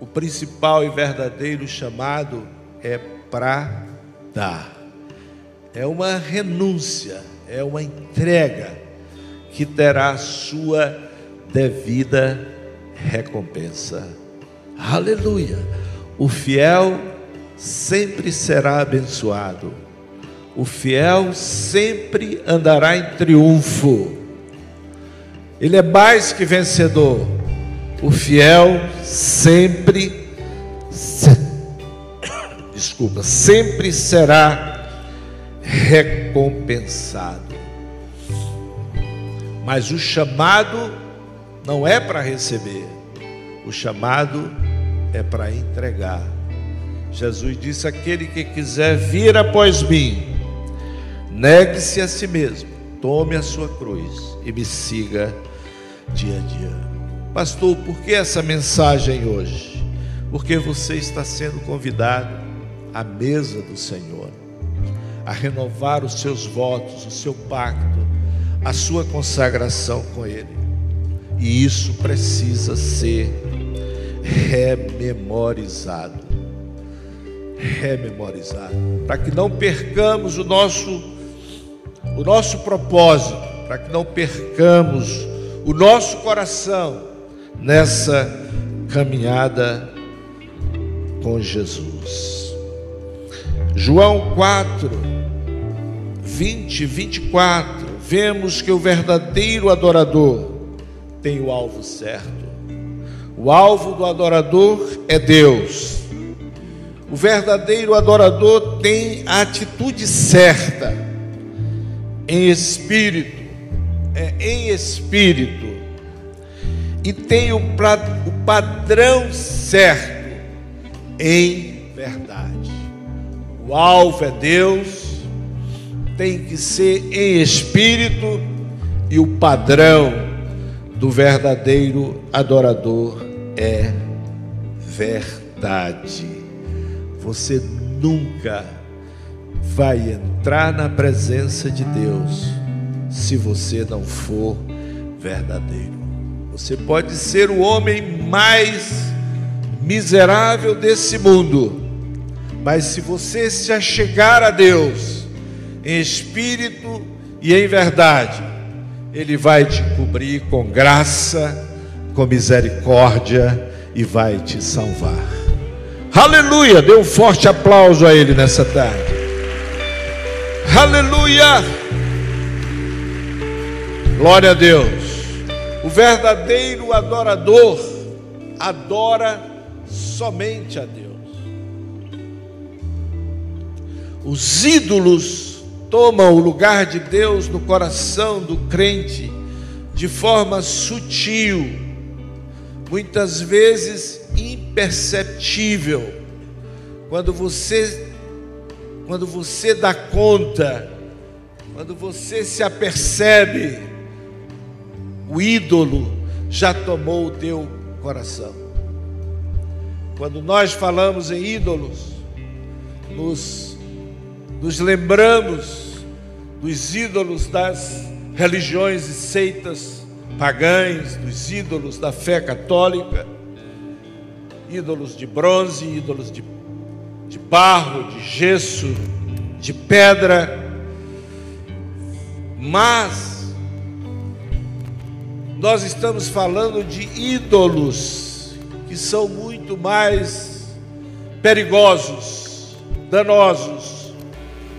o principal e verdadeiro chamado é para dar. É uma renúncia, é uma entrega que terá sua devida recompensa. Aleluia! O fiel sempre será abençoado. O fiel sempre andará em triunfo. Ele é mais que vencedor o fiel sempre, desculpa, sempre será recompensado. Mas o chamado não é para receber, o chamado é para entregar. Jesus disse: aquele que quiser vir após mim, negue-se a si mesmo, tome a sua cruz e me siga dia a dia. Pastor, por que essa mensagem hoje? Porque você está sendo convidado à mesa do Senhor, a renovar os seus votos, o seu pacto, a sua consagração com Ele. E isso precisa ser rememorizado. Rememorizado, para que não percamos o nosso o nosso propósito, para que não percamos o nosso coração nessa caminhada com Jesus. João 4, 20, 24, vemos que o verdadeiro adorador tem o alvo certo. O alvo do adorador é Deus. O verdadeiro adorador tem a atitude certa, em espírito, é em espírito e tem o, o padrão certo em verdade. O alvo é Deus, tem que ser em espírito e o padrão do verdadeiro adorador é verdade. Você nunca vai entrar na presença de Deus se você não for verdadeiro. Você pode ser o homem mais miserável desse mundo, mas se você se achegar a Deus em espírito e em verdade, Ele vai te cobrir com graça, com misericórdia e vai te salvar. Aleluia! Dê um forte aplauso a Ele nessa tarde. Aleluia! Glória a Deus. O verdadeiro adorador adora somente a Deus. Os ídolos tomam o lugar de Deus no coração do crente de forma sutil, muitas vezes imperceptível. Quando você quando você dá conta, quando você se apercebe, o ídolo já tomou o teu coração. Quando nós falamos em ídolos, nos, nos lembramos dos ídolos das religiões e seitas pagãs, dos ídolos da fé católica, ídolos de bronze, ídolos de, de barro, de gesso, de pedra, mas nós estamos falando de ídolos que são muito mais perigosos, danosos,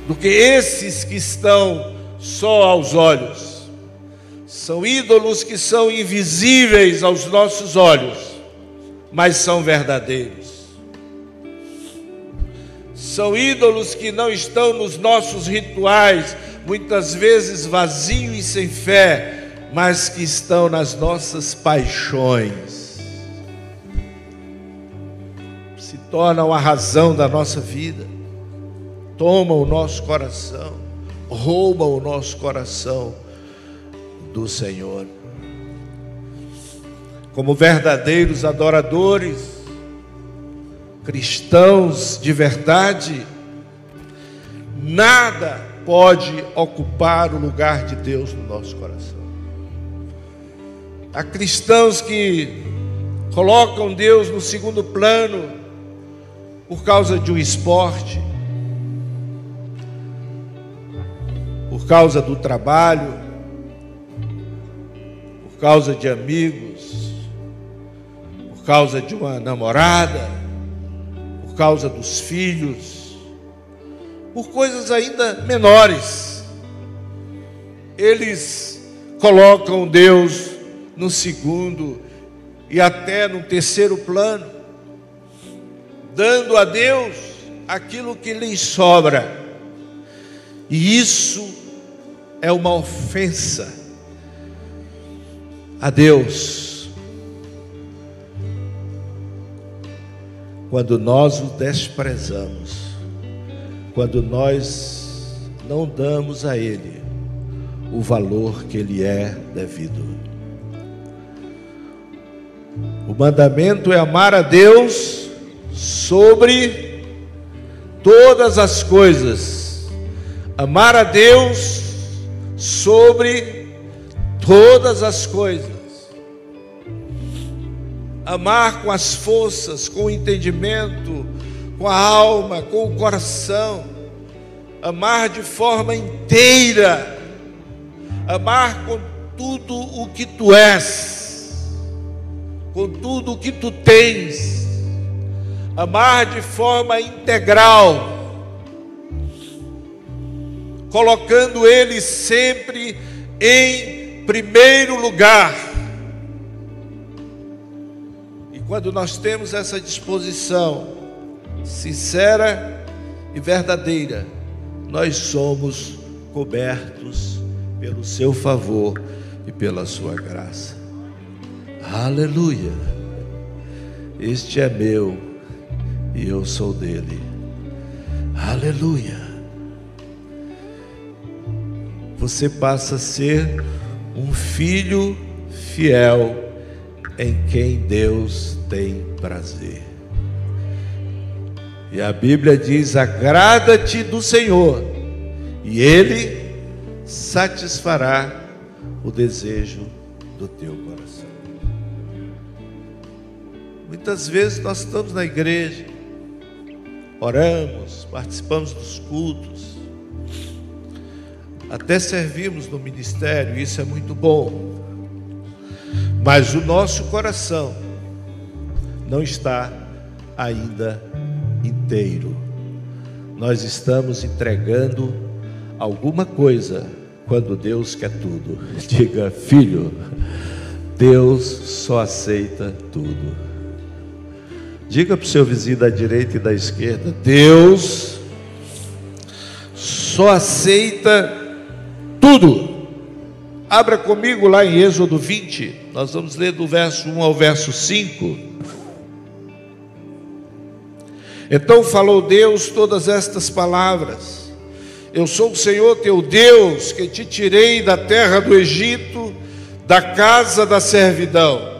do que esses que estão só aos olhos. São ídolos que são invisíveis aos nossos olhos, mas são verdadeiros. São ídolos que não estão nos nossos rituais, muitas vezes vazios e sem fé, mas que estão nas nossas paixões. Se tornam a razão da nossa vida, tomam o nosso coração, roubam o nosso coração do Senhor. Como verdadeiros adoradores, cristãos de verdade, nada pode ocupar o lugar de Deus no nosso coração. Há cristãos que colocam Deus no segundo plano por causa de um esporte, por causa do trabalho, por causa de amigos, por causa de uma namorada por causa dos filhos, por coisas ainda menores. Eles colocam Deus no segundo e até no terceiro plano, dando a Deus aquilo que lhes sobra. E isso é uma ofensa a Deus. quando nós o desprezamos, quando nós não damos a Ele o valor que Ele é devido. O mandamento é amar a Deus sobre todas as coisas, amar a Deus sobre todas as coisas. Amar com as forças, com o entendimento, com a alma, com o coração, amar de forma inteira, amar com tudo o que tu és, com tudo o que tu tens, amar de forma integral, colocando Ele sempre em primeiro lugar quando nós temos essa disposição sincera e verdadeira, nós somos cobertos pelo seu favor e pela sua graça. Aleluia. Este é meu e eu sou dele. Aleluia. Você passa a ser um filho fiel em quem Deus tem prazer. E a Bíblia diz: agrada-te do Senhor, e Ele satisfará o desejo do teu coração. Muitas vezes nós estamos na igreja, oramos, participamos dos cultos, até servimos no ministério, isso é muito bom. Mas o nosso coração não está ainda inteiro. Nós estamos entregando alguma coisa quando Deus quer tudo. Diga, filho, Deus só aceita tudo. Diga para o seu vizinho da direita e da esquerda: Deus só aceita tudo. Abra comigo lá em Êxodo 20, nós vamos ler do verso 1 ao verso 5. Então falou Deus todas estas palavras: Eu sou o Senhor teu Deus, que te tirei da terra do Egito, da casa da servidão.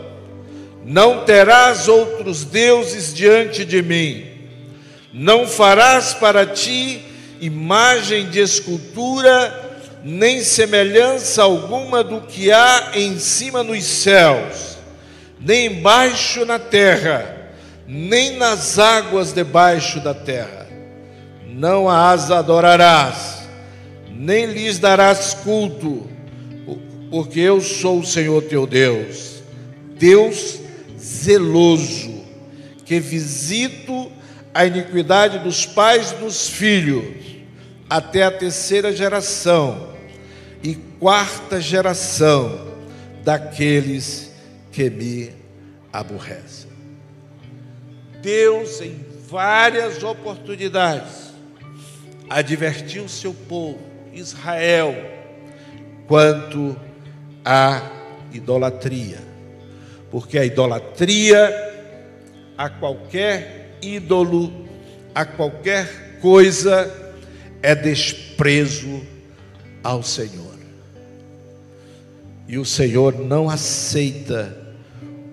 Não terás outros deuses diante de mim. Não farás para ti imagem de escultura, nem semelhança alguma do que há em cima nos céus, nem embaixo na terra, nem nas águas debaixo da terra. Não as adorarás, nem lhes darás culto, porque eu sou o Senhor teu Deus. Deus zeloso, que visito a iniquidade dos pais dos filhos, até a terceira geração quarta geração daqueles que me aborrecem. Deus, em várias oportunidades, advertiu seu povo, Israel, quanto à idolatria porque a idolatria a qualquer ídolo, a qualquer coisa, é desprezo ao Senhor. E o Senhor não aceita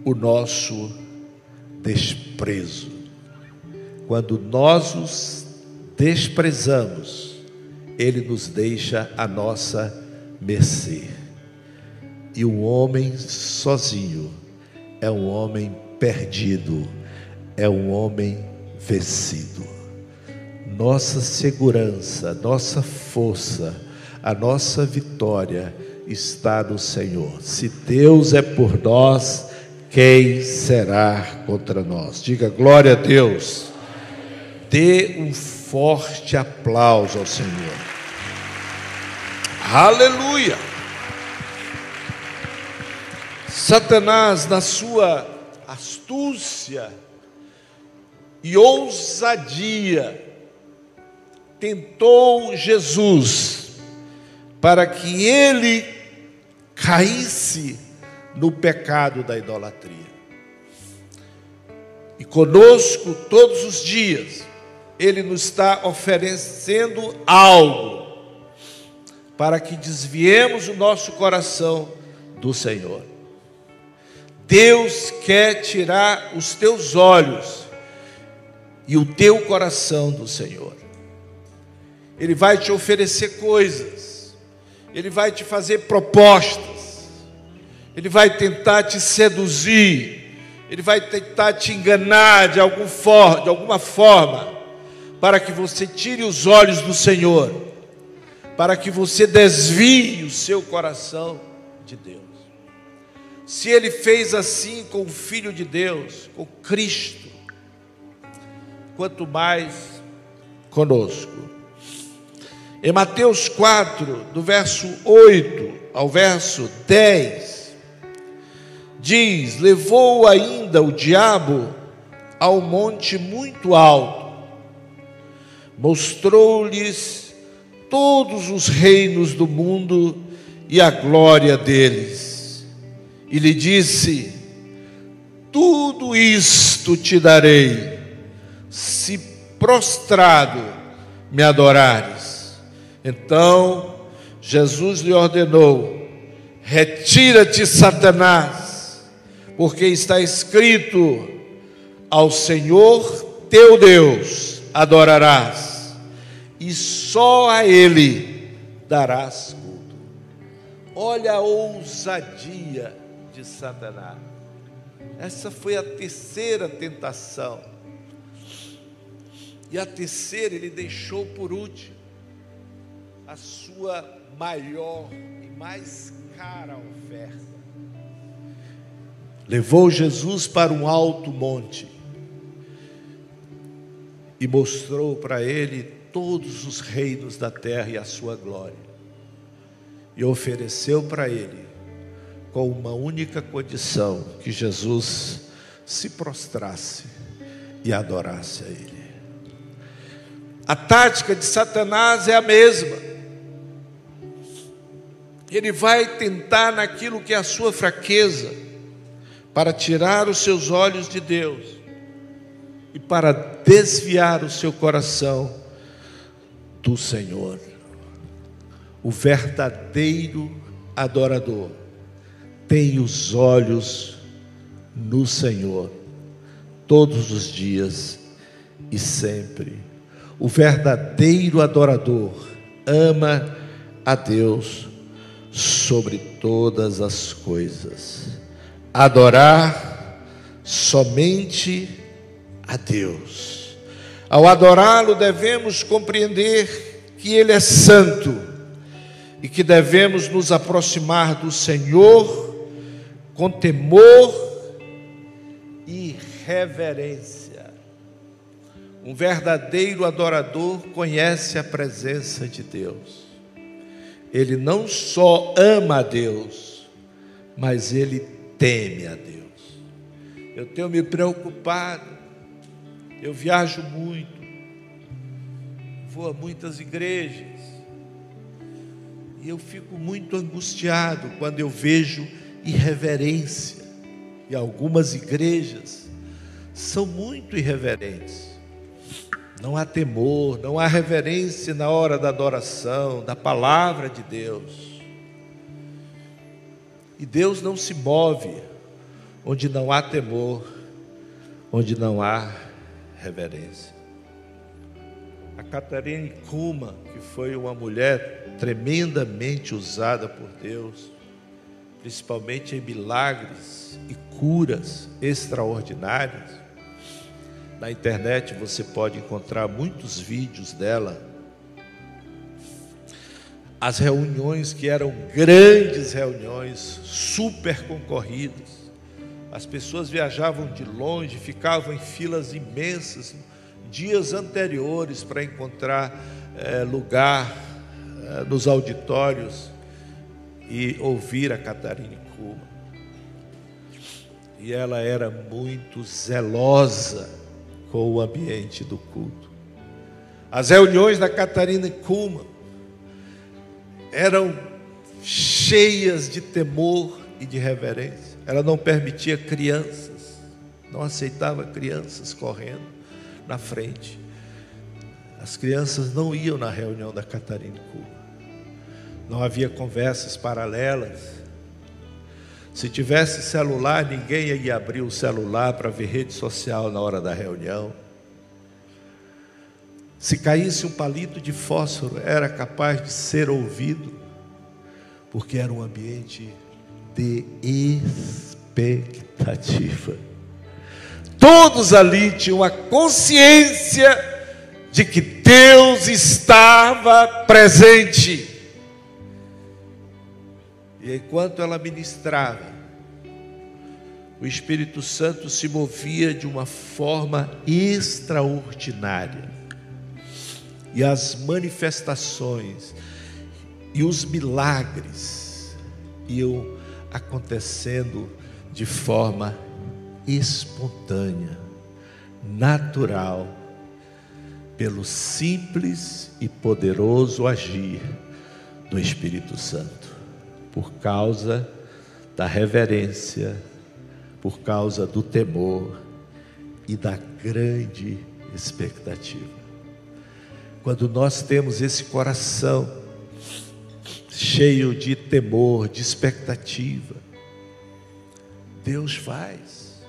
o nosso desprezo. Quando nós os desprezamos, Ele nos deixa a nossa mercê. E o homem sozinho é um homem perdido, é um homem vencido. Nossa segurança, nossa força, a nossa vitória está no Senhor. Se Deus é por nós, quem será contra nós? Diga glória a Deus. Dê um forte aplauso ao Senhor. Aleluia. Satanás, na sua astúcia e ousadia, tentou Jesus para que ele caísse no pecado da idolatria. E conosco todos os dias, ele nos está oferecendo algo para que desviemos o nosso coração do Senhor. Deus quer tirar os teus olhos e o teu coração do Senhor. Ele vai te oferecer coisas, ele vai te fazer propostas, ele vai tentar te seduzir, ele vai tentar te enganar de, algum for, de alguma forma, para que você tire os olhos do Senhor, para que você desvie o seu coração de Deus. Se ele fez assim com o Filho de Deus, com Cristo, quanto mais conosco. Em Mateus 4, do verso 8 ao verso 10, diz: Levou ainda o diabo ao monte muito alto, mostrou-lhes todos os reinos do mundo e a glória deles e lhe disse: Tudo isto te darei, se prostrado me adorares. Então Jesus lhe ordenou: Retira-te, Satanás, porque está escrito: Ao Senhor teu Deus adorarás, e só a Ele darás culto. Olha a ousadia de Satanás. Essa foi a terceira tentação. E a terceira ele deixou por último, a sua maior e mais cara oferta. Levou Jesus para um alto monte e mostrou para ele todos os reinos da terra e a sua glória. E ofereceu para ele com uma única condição: que Jesus se prostrasse e adorasse a Ele. A tática de Satanás é a mesma. Ele vai tentar naquilo que é a sua fraqueza, para tirar os seus olhos de Deus e para desviar o seu coração do Senhor. O verdadeiro adorador tem os olhos no Senhor todos os dias e sempre. O verdadeiro adorador ama a Deus sobre todas as coisas. Adorar somente a Deus. Ao adorá-lo, devemos compreender que Ele é santo e que devemos nos aproximar do Senhor com temor e reverência. Um verdadeiro adorador conhece a presença de Deus. Ele não só ama a Deus, mas ele teme a Deus. Eu tenho me preocupado, eu viajo muito, vou a muitas igrejas, e eu fico muito angustiado quando eu vejo irreverência em algumas igrejas são muito irreverentes. Não há temor, não há reverência na hora da adoração, da palavra de Deus. E Deus não se move onde não há temor, onde não há reverência. A Catarina Kuma, que foi uma mulher tremendamente usada por Deus, principalmente em milagres e curas extraordinárias, na internet você pode encontrar muitos vídeos dela. As reuniões que eram grandes reuniões, super concorridas. As pessoas viajavam de longe, ficavam em filas imensas, dias anteriores para encontrar é, lugar é, nos auditórios e ouvir a Catarina Kuma. E ela era muito zelosa com o ambiente do culto. As reuniões da Catarina Kuma eram cheias de temor e de reverência. Ela não permitia crianças, não aceitava crianças correndo na frente. As crianças não iam na reunião da Catarina Kuma. Não havia conversas paralelas. Se tivesse celular, ninguém ia abrir o celular para ver rede social na hora da reunião. Se caísse um palito de fósforo, era capaz de ser ouvido, porque era um ambiente de expectativa. Todos ali tinham a consciência de que Deus estava presente. E enquanto ela ministrava, o Espírito Santo se movia de uma forma extraordinária. E as manifestações e os milagres iam acontecendo de forma espontânea, natural, pelo simples e poderoso agir do Espírito Santo por causa da reverência, por causa do temor e da grande expectativa. Quando nós temos esse coração cheio de temor, de expectativa, Deus faz.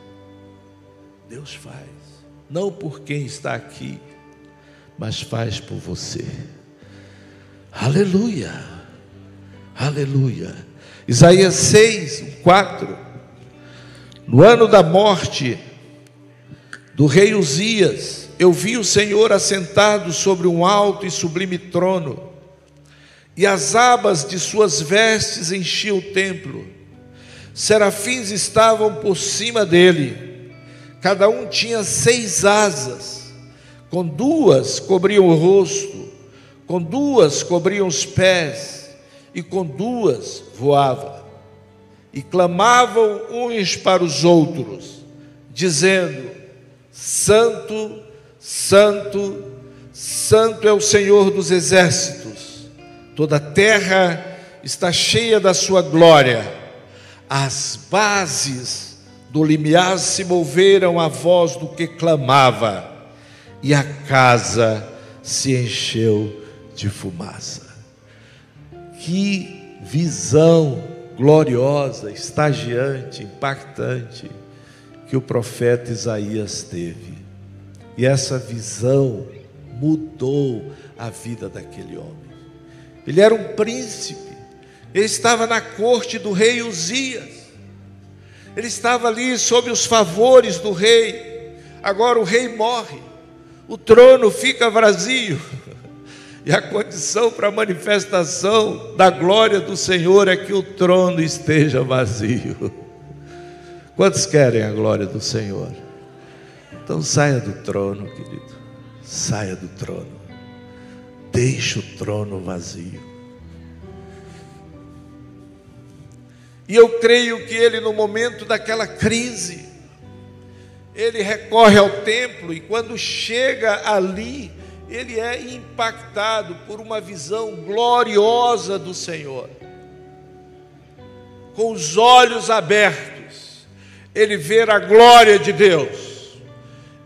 Deus faz. Não por quem está aqui, mas faz por você. Aleluia. Aleluia. Isaías 6, 4. No ano da morte do rei Uzias, eu vi o Senhor assentado sobre um alto e sublime trono, e as abas de suas vestes enchiam o templo. Serafins estavam por cima dele, cada um tinha seis asas, com duas cobriam o rosto, com duas cobriam os pés, e com duas voava. E clamavam uns para os outros, dizendo: Santo, Santo, Santo é o Senhor dos exércitos, toda a terra está cheia da sua glória, as bases do limiar se moveram à voz do que clamava, e a casa se encheu de fumaça. Que visão gloriosa, estagiante, impactante que o profeta Isaías teve. E essa visão mudou a vida daquele homem. Ele era um príncipe, ele estava na corte do rei Uzias, ele estava ali sob os favores do rei. Agora o rei morre, o trono fica vazio. E a condição para a manifestação da glória do Senhor é que o trono esteja vazio. Quantos querem a glória do Senhor? Então saia do trono, querido. Saia do trono. Deixe o trono vazio. E eu creio que ele, no momento daquela crise, ele recorre ao templo e quando chega ali, ele é impactado por uma visão gloriosa do Senhor. Com os olhos abertos, ele vê a glória de Deus.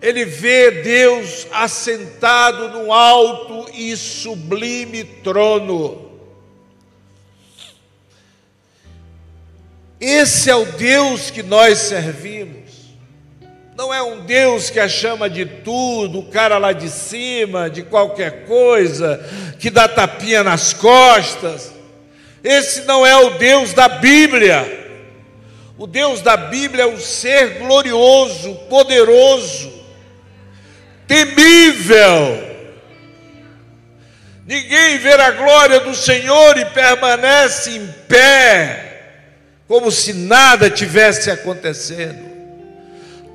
Ele vê Deus assentado no alto e sublime trono. Esse é o Deus que nós servimos. Não é um Deus que a chama de tudo, o cara lá de cima, de qualquer coisa, que dá tapinha nas costas. Esse não é o Deus da Bíblia. O Deus da Bíblia é um ser glorioso, poderoso, temível. Ninguém vê a glória do Senhor e permanece em pé, como se nada tivesse acontecendo.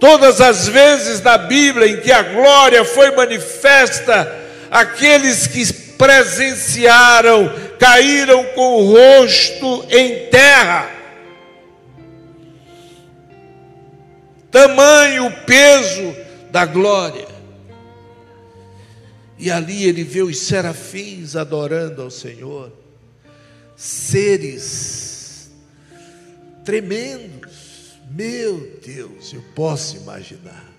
Todas as vezes na Bíblia em que a glória foi manifesta, aqueles que presenciaram caíram com o rosto em terra. Tamanho o peso da glória. E ali ele vê os serafins adorando ao Senhor, seres tremendos meu Deus, eu posso imaginar.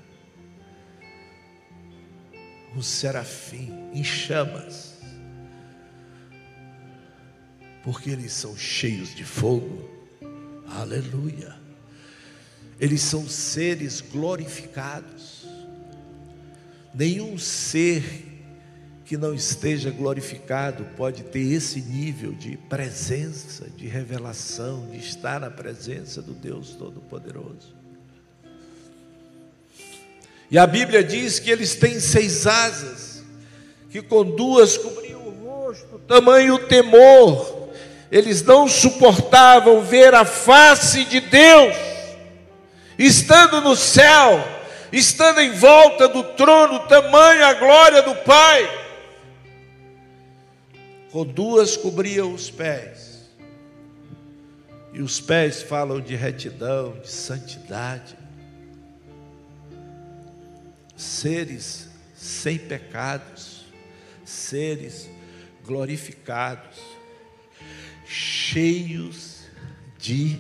Um serafim em chamas, porque eles são cheios de fogo. Aleluia. Eles são seres glorificados. Nenhum ser que não esteja glorificado pode ter esse nível de presença, de revelação, de estar na presença do Deus Todo-Poderoso. E a Bíblia diz que eles têm seis asas, que com duas cobriam o rosto, tamanho temor, eles não suportavam ver a face de Deus, estando no céu, estando em volta do trono, tamanho a glória do Pai com duas cobriam os pés. E os pés falam de retidão, de santidade. Seres sem pecados, seres glorificados, cheios de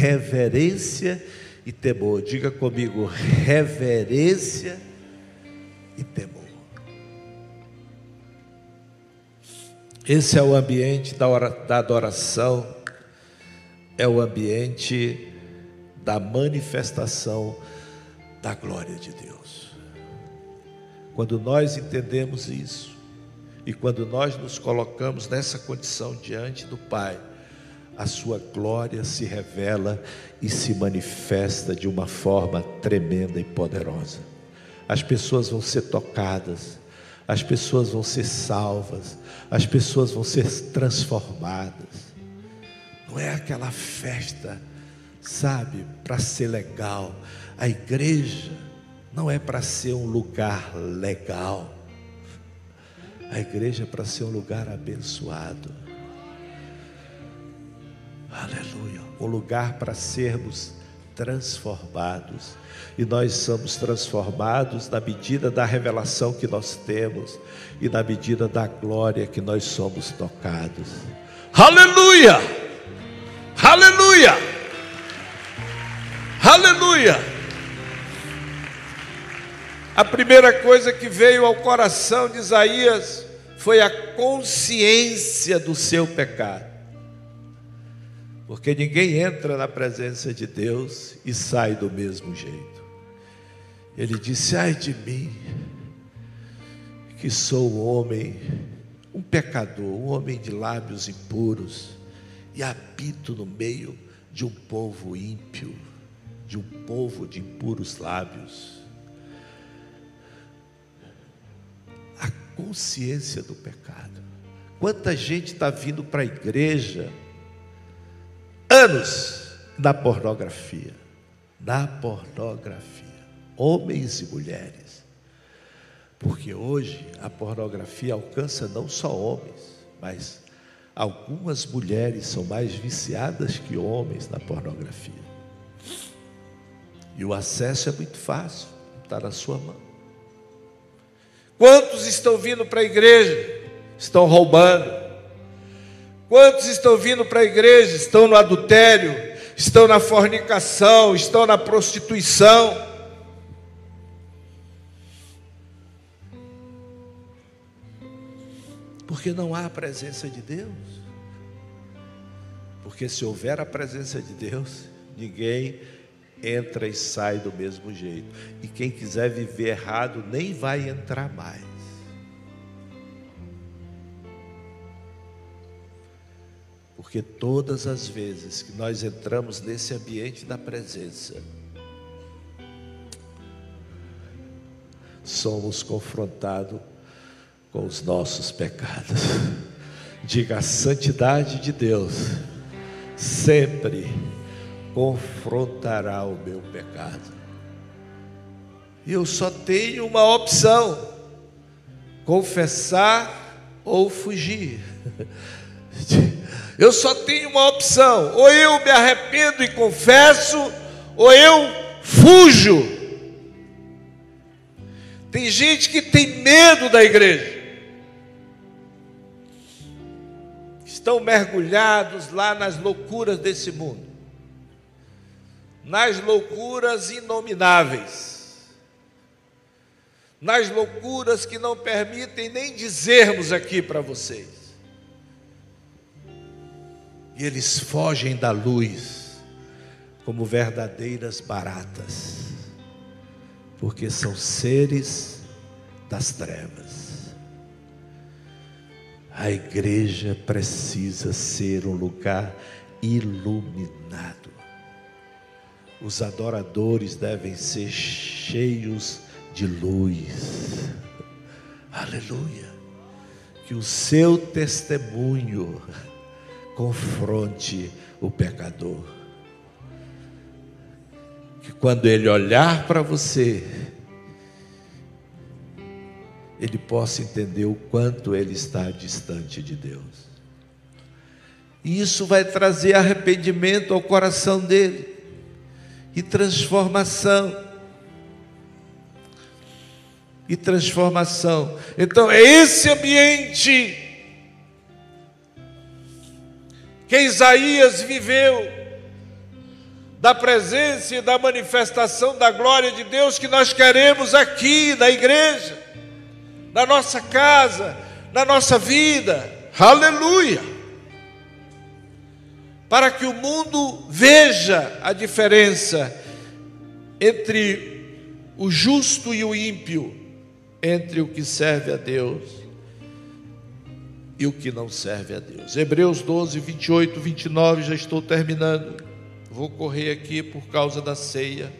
reverência e temor. Diga comigo, reverência e temor. Esse é o ambiente da, adoração, é o ambiente da manifestação da glória de Deus. Quando nós entendemos isso, e quando nós nos colocamos nessa condição diante do Pai, a sua glória se revela e se manifesta de uma forma tremenda e poderosa. As pessoas vão ser tocadas, as pessoas vão ser salvas, as pessoas vão ser transformadas. Não é aquela festa, sabe, para ser legal. A igreja não é para ser um lugar legal. A igreja é para ser um lugar abençoado. Aleluia. Um lugar para sermos transformados. E nós somos transformados na medida da revelação que nós temos e na medida da glória que nós somos tocados. Aleluia! Aleluia! Aleluia! A primeira coisa que veio ao coração de Isaías foi a consciência do seu pecado. Porque ninguém entra na presença de Deus e sai do mesmo jeito. Ele disse: Ai de mim, que sou um homem, um pecador, um homem de lábios impuros, e habito no meio de um povo ímpio, de um povo de impuros lábios. A consciência do pecado. Quanta gente está vindo para a igreja anos na pornografia. Na pornografia. Homens e mulheres. Porque hoje a pornografia alcança não só homens, mas algumas mulheres são mais viciadas que homens na pornografia. E o acesso é muito fácil, está na sua mão. Quantos estão vindo para a igreja? Estão roubando, Quantos estão vindo para a igreja, estão no adultério, estão na fornicação, estão na prostituição? Porque não há a presença de Deus. Porque se houver a presença de Deus, ninguém entra e sai do mesmo jeito. E quem quiser viver errado nem vai entrar mais. Porque todas as vezes que nós entramos nesse ambiente da presença, somos confrontados com os nossos pecados. Diga a santidade de Deus sempre confrontará o meu pecado. Eu só tenho uma opção: confessar ou fugir. Eu só tenho uma opção: ou eu me arrependo e confesso, ou eu fujo. Tem gente que tem medo da igreja. Estão mergulhados lá nas loucuras desse mundo, nas loucuras inomináveis, nas loucuras que não permitem nem dizermos aqui para vocês e eles fogem da luz como verdadeiras baratas, porque são seres das trevas. A igreja precisa ser um lugar iluminado. Os adoradores devem ser cheios de luz. Aleluia. Que o seu testemunho confronte o pecador. Que quando ele olhar para você, ele possa entender o quanto ele está distante de Deus. E isso vai trazer arrependimento ao coração dele e transformação. E transformação. Então, é esse ambiente que Isaías viveu, da presença e da manifestação da glória de Deus que nós queremos aqui na igreja, na nossa casa, na nossa vida. Aleluia! Para que o mundo veja a diferença entre o justo e o ímpio, entre o que serve a Deus e o que não serve a Deus. Hebreus 12, 28, 29, já estou terminando. Vou correr aqui por causa da ceia.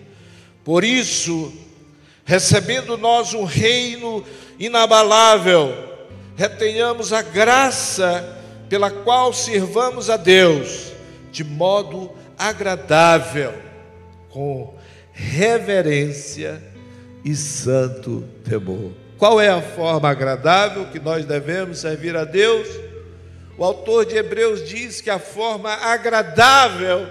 Por isso, recebendo nós um reino inabalável, retenhamos a graça pela qual sirvamos a Deus de modo agradável, com reverência e santo temor. Qual é a forma agradável que nós devemos servir a Deus? O autor de Hebreus diz que a forma agradável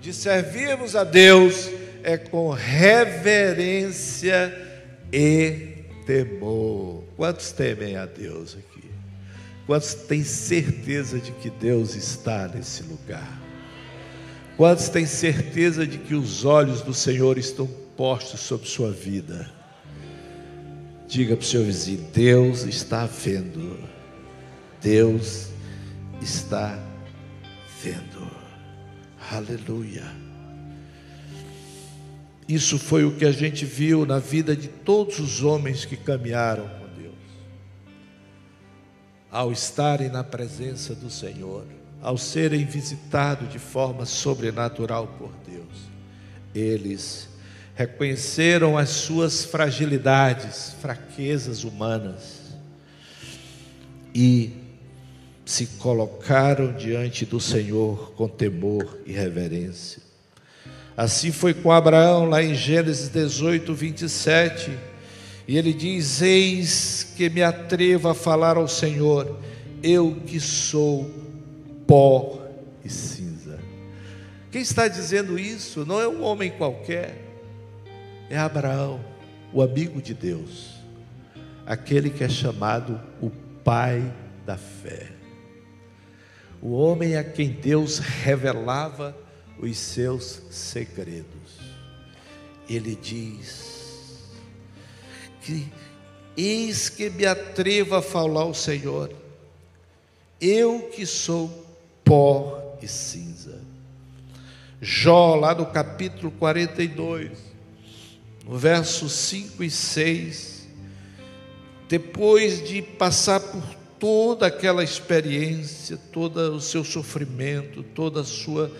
de servirmos a Deus é com reverência e temor. Quantos temem a Deus aqui? Quantos têm certeza de que Deus está nesse lugar? Quantos têm certeza de que os olhos do Senhor estão postos sobre sua vida? Diga para o seu vizinho: Deus está vendo. Deus está vendo. Aleluia. Isso foi o que a gente viu na vida de todos os homens que caminharam com Deus. Ao estarem na presença do Senhor, ao serem visitados de forma sobrenatural por Deus, eles reconheceram as suas fragilidades, fraquezas humanas e se colocaram diante do Senhor com temor e reverência. Assim foi com Abraão, lá em Gênesis 18, 27. E ele diz: Eis que me atrevo a falar ao Senhor, eu que sou pó e cinza. Quem está dizendo isso não é um homem qualquer, é Abraão, o amigo de Deus, aquele que é chamado o pai da fé, o homem a quem Deus revelava os seus segredos. Ele diz que eis que me atrevo a falar ao Senhor, eu que sou pó e cinza. Jó, lá no capítulo 42, no verso 5 e 6, depois de passar por toda aquela experiência, todo o seu sofrimento, toda a sua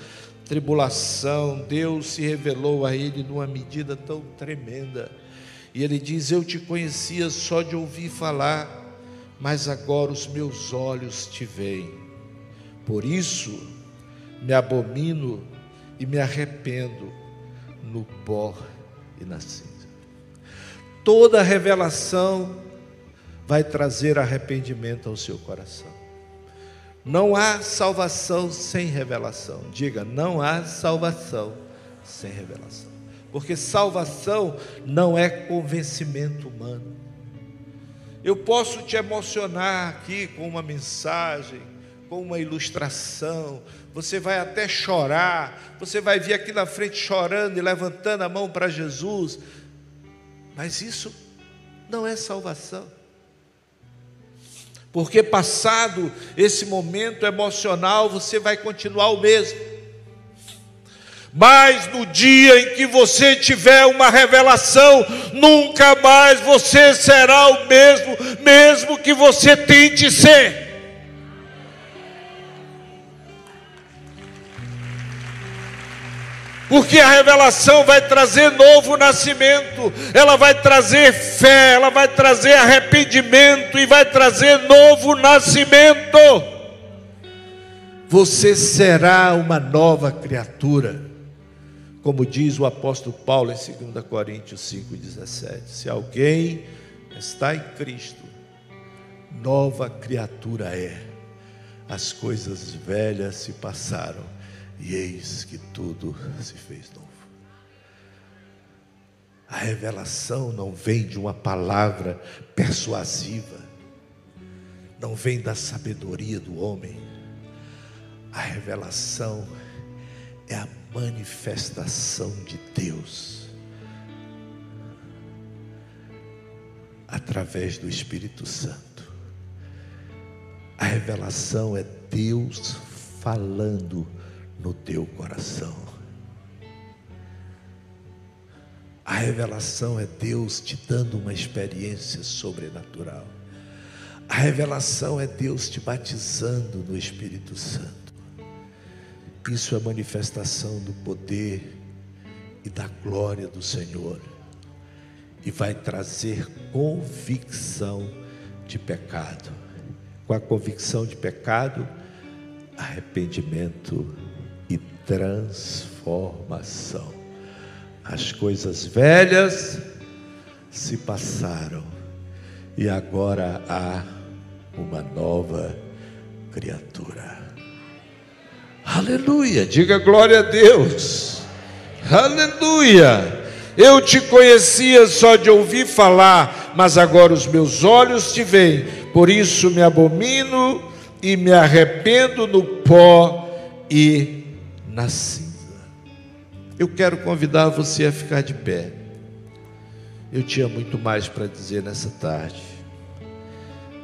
tribulação, Deus se revelou a ele numa medida tão tremenda. E ele diz: Eu te conhecia só de ouvir falar, mas agora os meus olhos te veem. Por isso me abomino e me arrependo no pó e na cinza. Toda revelação vai trazer arrependimento ao seu coração. Não há salvação sem revelação. Diga, não há salvação sem revelação. Porque salvação não é convencimento humano. Eu posso te emocionar aqui com uma mensagem, com uma ilustração, você vai até chorar, você vai vir aqui na frente chorando e levantando a mão para Jesus, mas isso não é salvação porque passado esse momento emocional, você vai continuar o mesmo. Mas no dia em que você tiver uma revelação, nunca mais você será o mesmo, mesmo que você tente ser. Porque a revelação vai trazer novo nascimento, ela vai trazer fé, ela vai trazer arrependimento e vai trazer novo nascimento. Você será uma nova criatura, como diz o apóstolo Paulo em 2 Coríntios 5,17: se alguém está em Cristo, nova criatura é, as coisas velhas se passaram e eis que tudo se fez novo. A revelação não vem de uma palavra persuasiva, não vem da sabedoria do homem. A revelação é a manifestação de Deus através do Espírito Santo. A revelação é Deus falando no teu coração. A revelação é Deus te dando uma experiência sobrenatural. A revelação é Deus te batizando no Espírito Santo. Isso é manifestação do poder e da glória do Senhor. E vai trazer convicção de pecado. Com a convicção de pecado, arrependimento transformação. As coisas velhas se passaram e agora há uma nova criatura. Aleluia, diga glória a Deus. Aleluia. Eu te conhecia só de ouvir falar, mas agora os meus olhos te veem. Por isso me abomino e me arrependo no pó e na cinza. Eu quero convidar você a ficar de pé. Eu tinha muito mais para dizer nessa tarde,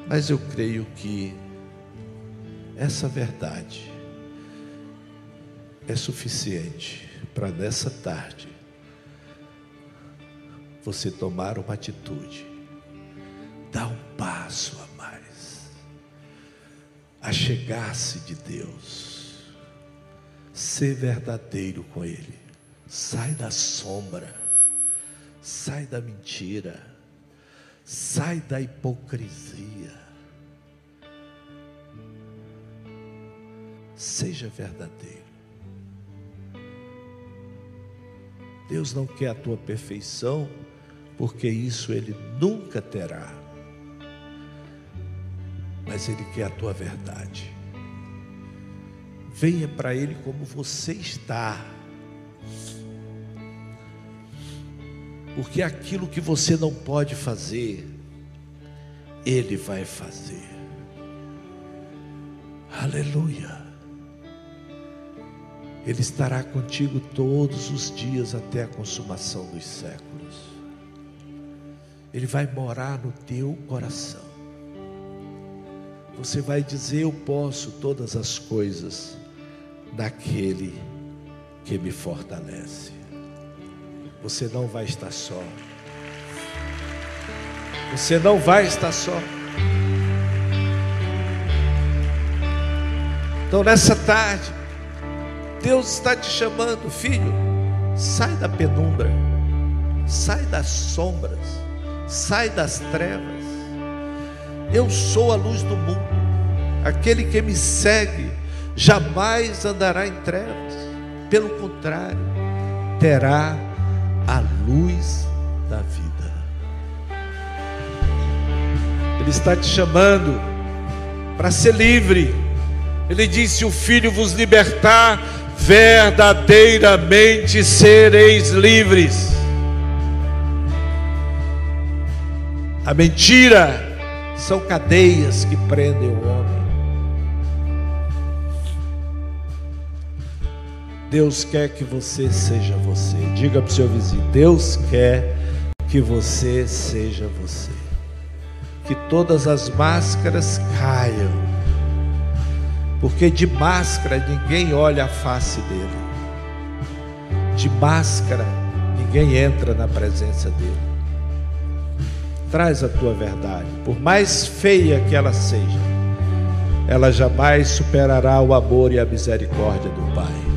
mas eu creio que essa verdade é suficiente para nessa tarde você tomar uma atitude, dar um passo a mais, a chegar-se de Deus, ser verdadeiro com Ele, sai da sombra, sai da mentira, sai da hipocrisia. Seja verdadeiro. Deus não quer a tua perfeição, porque isso Ele nunca terá. Mas Ele quer a tua verdade. Venha para Ele como você está. Porque aquilo que você não pode fazer, Ele vai fazer. Aleluia. Ele estará contigo todos os dias até a consumação dos séculos. Ele vai morar no teu coração. Você vai dizer: Eu posso todas as coisas naquele que me fortalece. Você não vai estar só. Você não vai estar só. Então, nessa tarde, Deus está te chamando, filho. Sai da penumbra, sai das sombras, sai das trevas. Eu sou a luz do mundo. Aquele que me segue jamais andará em trevas. Pelo contrário, terá a luz da vida. Ele está te chamando para ser livre. Ele disse: Se o Filho vos libertar, verdadeiramente sereis livres. A mentira são cadeias que prendem o homem. Deus quer que você seja você. Diga para o seu vizinho: Deus quer que você seja você. Que todas as máscaras caiam porque de máscara ninguém olha a face dele. De máscara ninguém entra na presença dele. Traz a tua verdade, por mais feia que ela seja, ela jamais superará o amor e a misericórdia do Pai.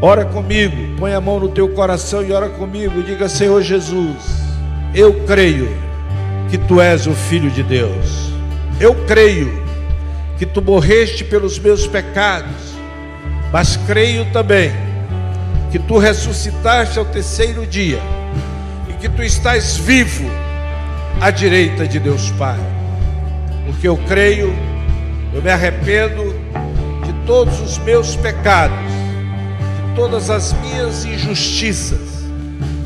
Ora comigo, põe a mão no teu coração e ora comigo, diga: Senhor Jesus, eu creio que tu és o Filho de Deus eu creio que tu morreste pelos meus pecados, mas creio também que tu ressuscitaste ao terceiro dia e que tu estás vivo à direita de Deus Pai. Porque eu creio, eu me arrependo de todos os meus pecados, todas as minhas injustiças.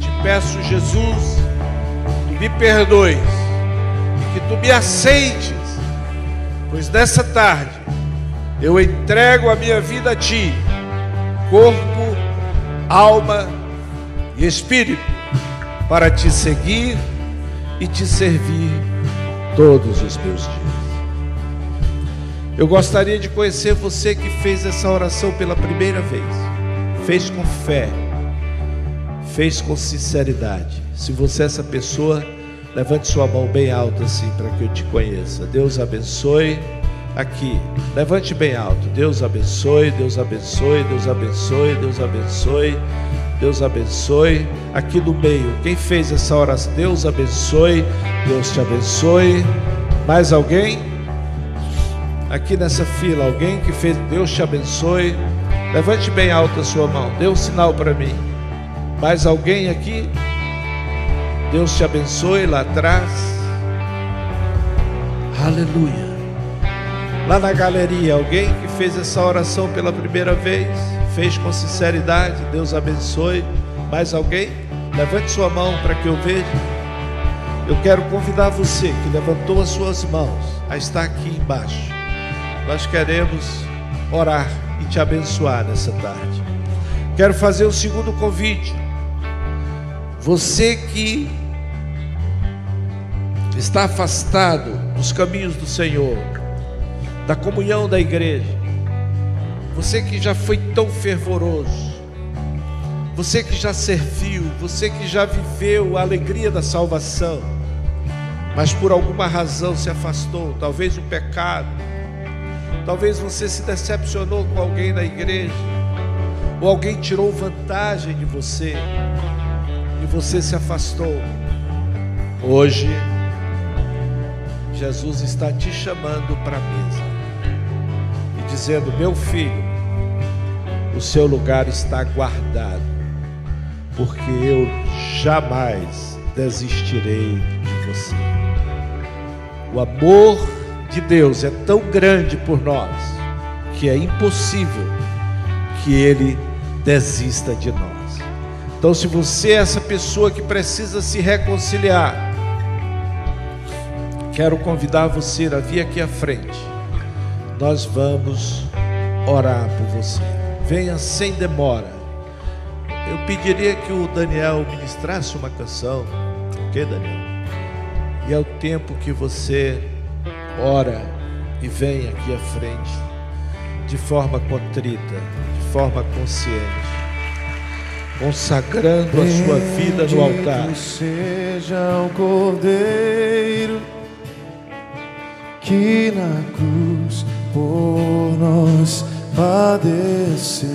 Te peço, Jesus, que me perdoes e que tu me aceites Pois nessa tarde eu entrego a minha vida a Ti, corpo, alma e espírito, para te seguir e te servir todos os meus dias. Eu gostaria de conhecer você que fez essa oração pela primeira vez, fez com fé, fez com sinceridade. Se você é essa pessoa, Levante sua mão bem alta assim para que eu te conheça. Deus abençoe. Aqui, levante bem alto. Deus abençoe, Deus abençoe, Deus abençoe, Deus abençoe. Deus abençoe. Aqui no meio, quem fez essa oração? Deus abençoe, Deus te abençoe. Mais alguém? Aqui nessa fila, alguém que fez, Deus te abençoe. Levante bem alto a sua mão, dê um sinal para mim. Mais alguém aqui? Deus te abençoe lá atrás. Aleluia. Lá na galeria, alguém que fez essa oração pela primeira vez, fez com sinceridade, Deus abençoe. Mais alguém? Levante sua mão para que eu veja. Eu quero convidar você que levantou as suas mãos a estar aqui embaixo. Nós queremos orar te abençoar nessa tarde. Quero fazer o segundo convite. Você que está afastado dos caminhos do Senhor, da comunhão da igreja, você que já foi tão fervoroso, você que já serviu, você que já viveu a alegria da salvação, mas por alguma razão se afastou, talvez o pecado, talvez você se decepcionou com alguém da igreja, ou alguém tirou vantagem de você e você se afastou. Hoje, Jesus está te chamando para a mesa e dizendo: Meu filho, o seu lugar está guardado, porque eu jamais desistirei de você. O amor de Deus é tão grande por nós que é impossível que Ele desista de nós. Então, se você é essa pessoa que precisa se reconciliar, Quero convidar você a vir aqui à frente. Nós vamos orar por você. Venha sem demora. Eu pediria que o Daniel ministrasse uma canção. Ok, Daniel? E é o tempo que você ora e vem aqui à frente, de forma contrita, de forma consciente, consagrando a sua vida no altar. Seja o Cordeiro que na cruz por nós padeceu.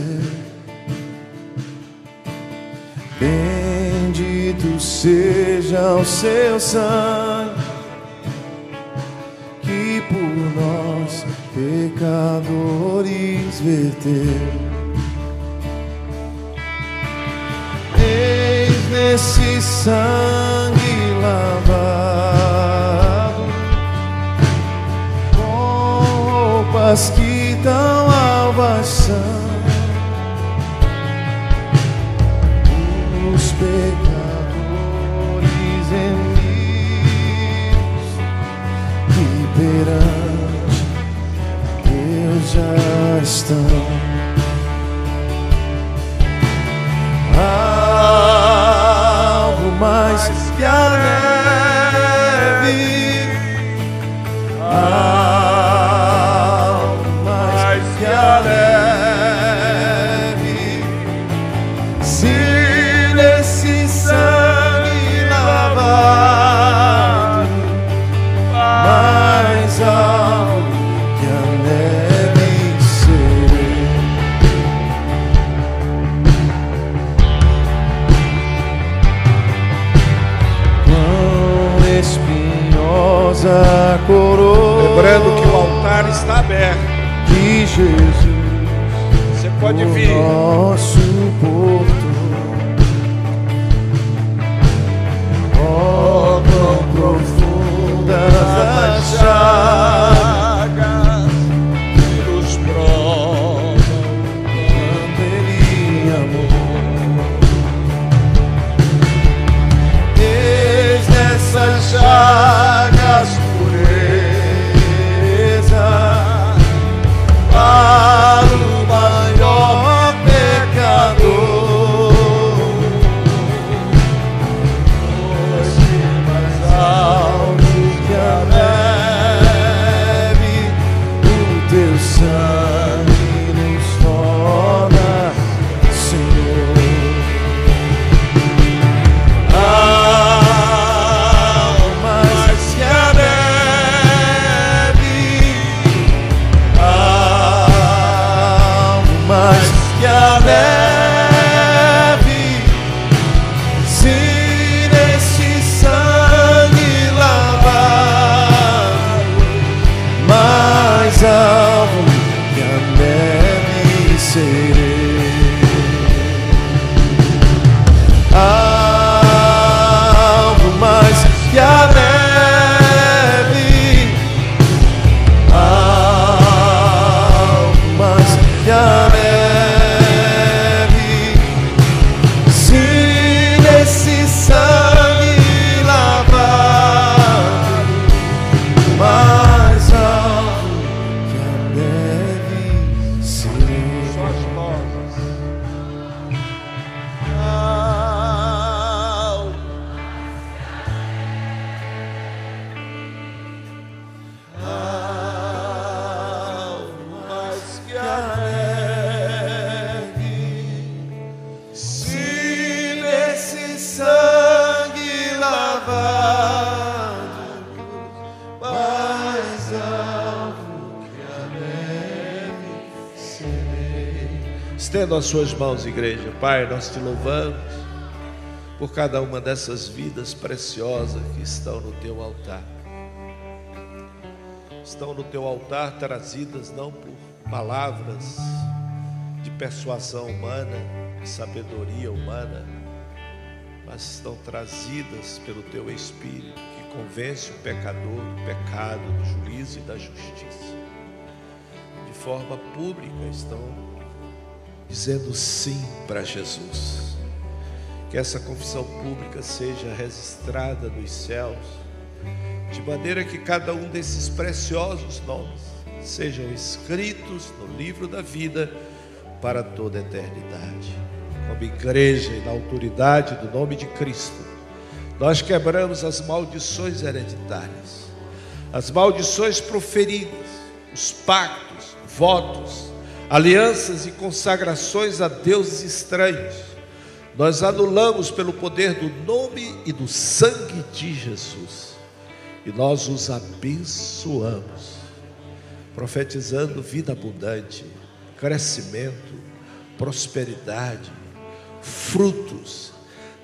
Bendito seja o seu sangue por nós pecadores verteu. Eis nesse sangue lavado almas que tão alvas são os pecadores Estenda as suas mãos, igreja. Pai, nós te louvamos por cada uma dessas vidas preciosas que estão no teu altar. Estão no teu altar trazidas não por palavras de persuasão humana, de sabedoria humana, mas estão trazidas pelo teu Espírito que convence o pecador do pecado, do juízo e da justiça. De forma pública estão dizendo sim para Jesus. Que essa confissão pública seja registrada nos céus, de maneira que cada um desses preciosos nomes sejam escritos no livro da vida para toda a eternidade. Como igreja e na autoridade do nome de Cristo, nós quebramos as maldições hereditárias, as maldições proferidas, os pactos, votos, alianças e consagrações a deuses estranhos. Nós anulamos pelo poder do nome e do sangue de Jesus. E nós os abençoamos, profetizando vida abundante, crescimento, prosperidade, frutos.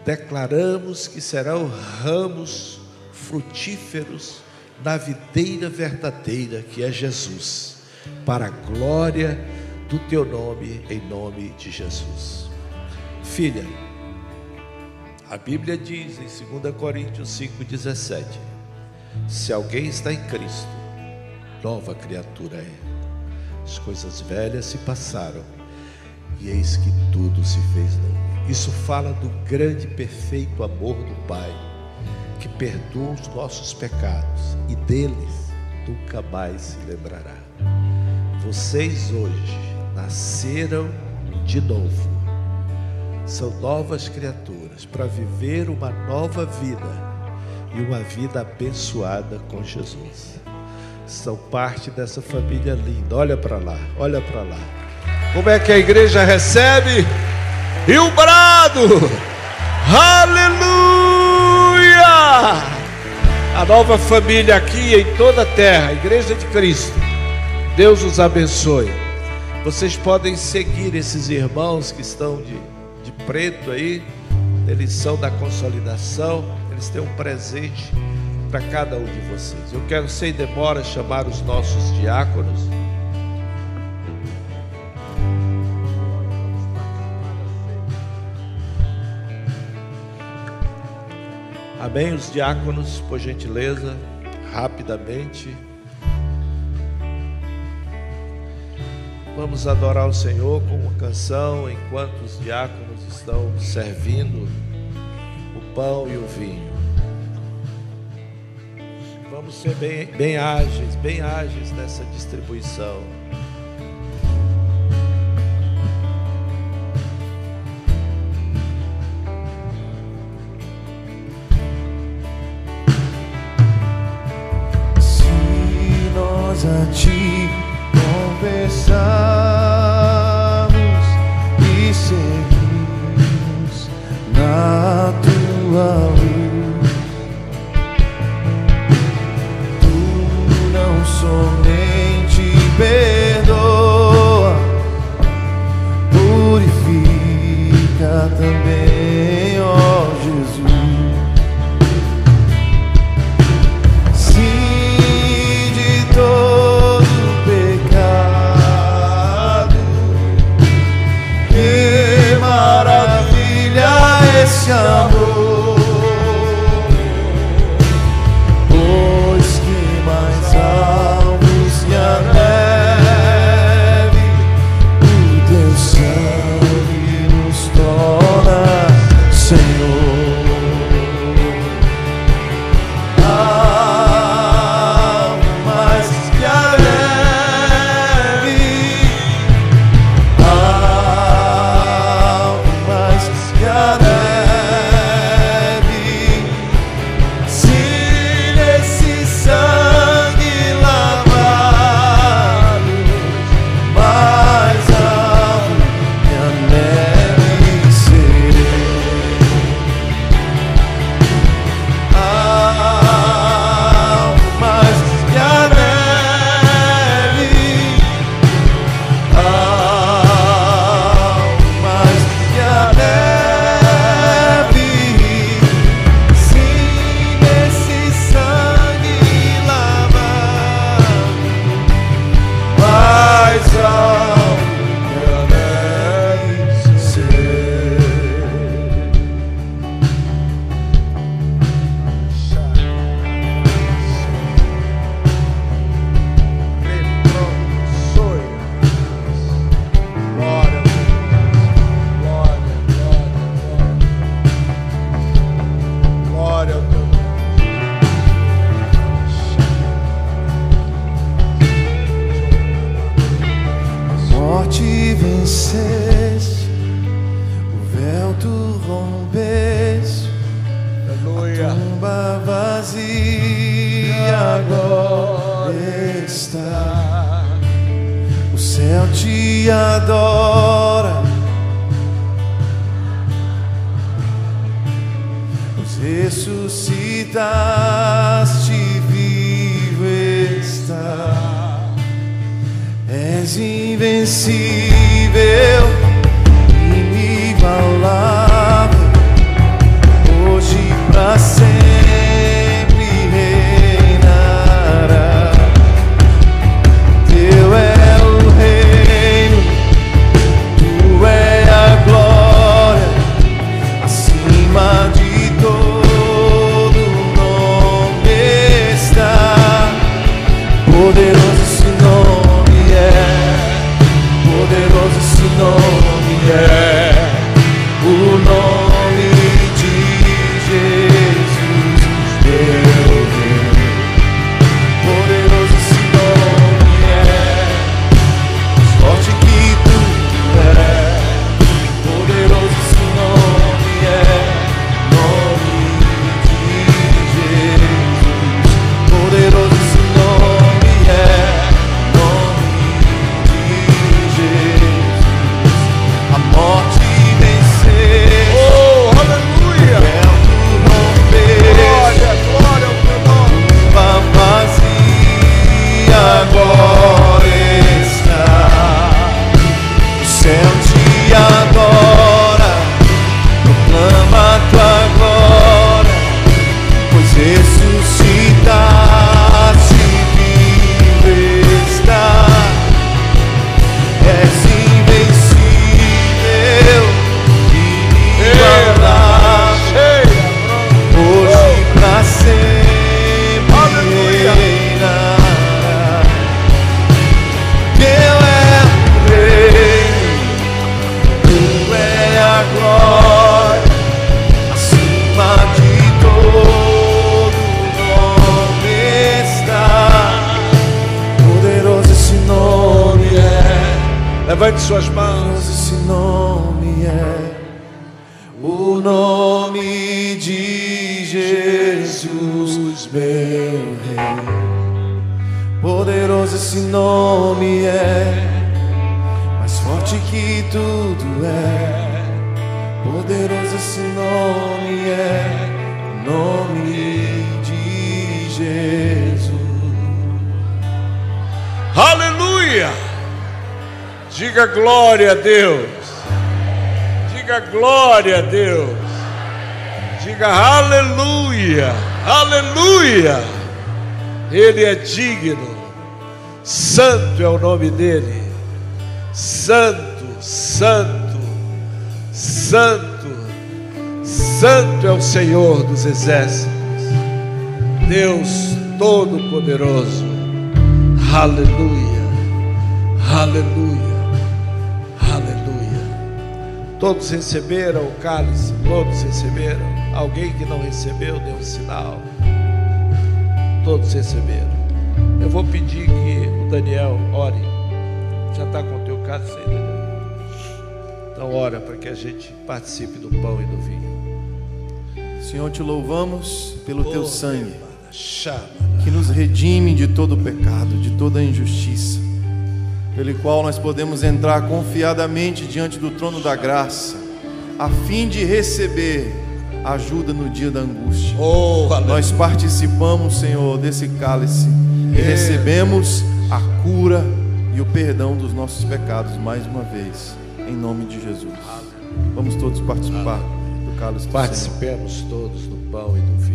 Declaramos que serão ramos frutíferos na videira verdadeira que é Jesus, para a glória do teu nome, em nome de Jesus. Filha, a Bíblia diz em 2 Coríntios 5,17: Se alguém está em Cristo, nova criatura é. As coisas velhas se passaram, e eis que tudo se fez novo. Isso fala do grande e perfeito amor do Pai, que perdoa os nossos pecados e deles nunca mais se lembrará. Vocês hoje nasceram de novo. São novas criaturas para viver uma nova vida e uma vida abençoada com Jesus. São parte dessa família linda. Olha para lá, olha para lá. Como é que a igreja recebe? E o brado! Aleluia! A nova família aqui em toda a terra, a igreja de Cristo. Deus os abençoe. Vocês podem seguir esses irmãos que estão de, de preto aí, eles são da consolidação, eles têm um presente para cada um de vocês. Eu quero, sem demora, chamar os nossos diáconos. Amém? Os diáconos, por gentileza, rapidamente. Vamos adorar o Senhor com uma canção enquanto os diáconos estão servindo o pão e o vinho. Vamos ser bem, bem ágeis, bem ágeis nessa distribuição. Dos exércitos. Deus Todo-Poderoso. Aleluia. Aleluia. Aleluia. Todos receberam o cálice? Todos receberam? Alguém que não recebeu, dê um sinal. Todos receberam. Eu vou pedir que o Daniel ore. Já está com o teu cálice aí, Daniel? Então ora para que a gente participe do pão e do vinho. Senhor, te louvamos pelo teu sangue, Chama. que nos redime de todo pecado, de toda injustiça, pelo qual nós podemos entrar confiadamente diante do trono da graça, a fim de receber ajuda no dia da angústia. Oh. Nós participamos, Senhor, desse cálice e recebemos a cura e o perdão dos nossos pecados mais uma vez, em nome de Jesus. Vamos todos participar do Senhor. Participemos todos do pão e do vinho.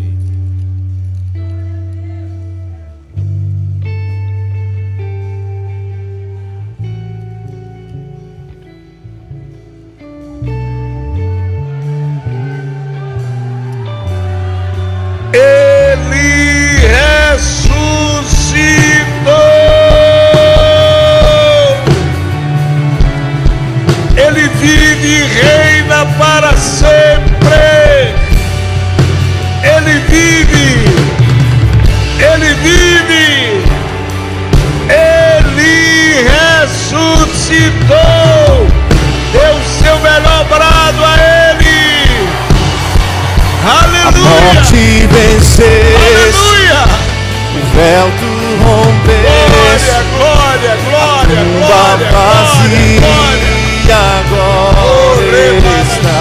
Venceste, Aleluia! o véu tu rompeste, Glória, glória, glória, glória, glória, glória. vazia agora está.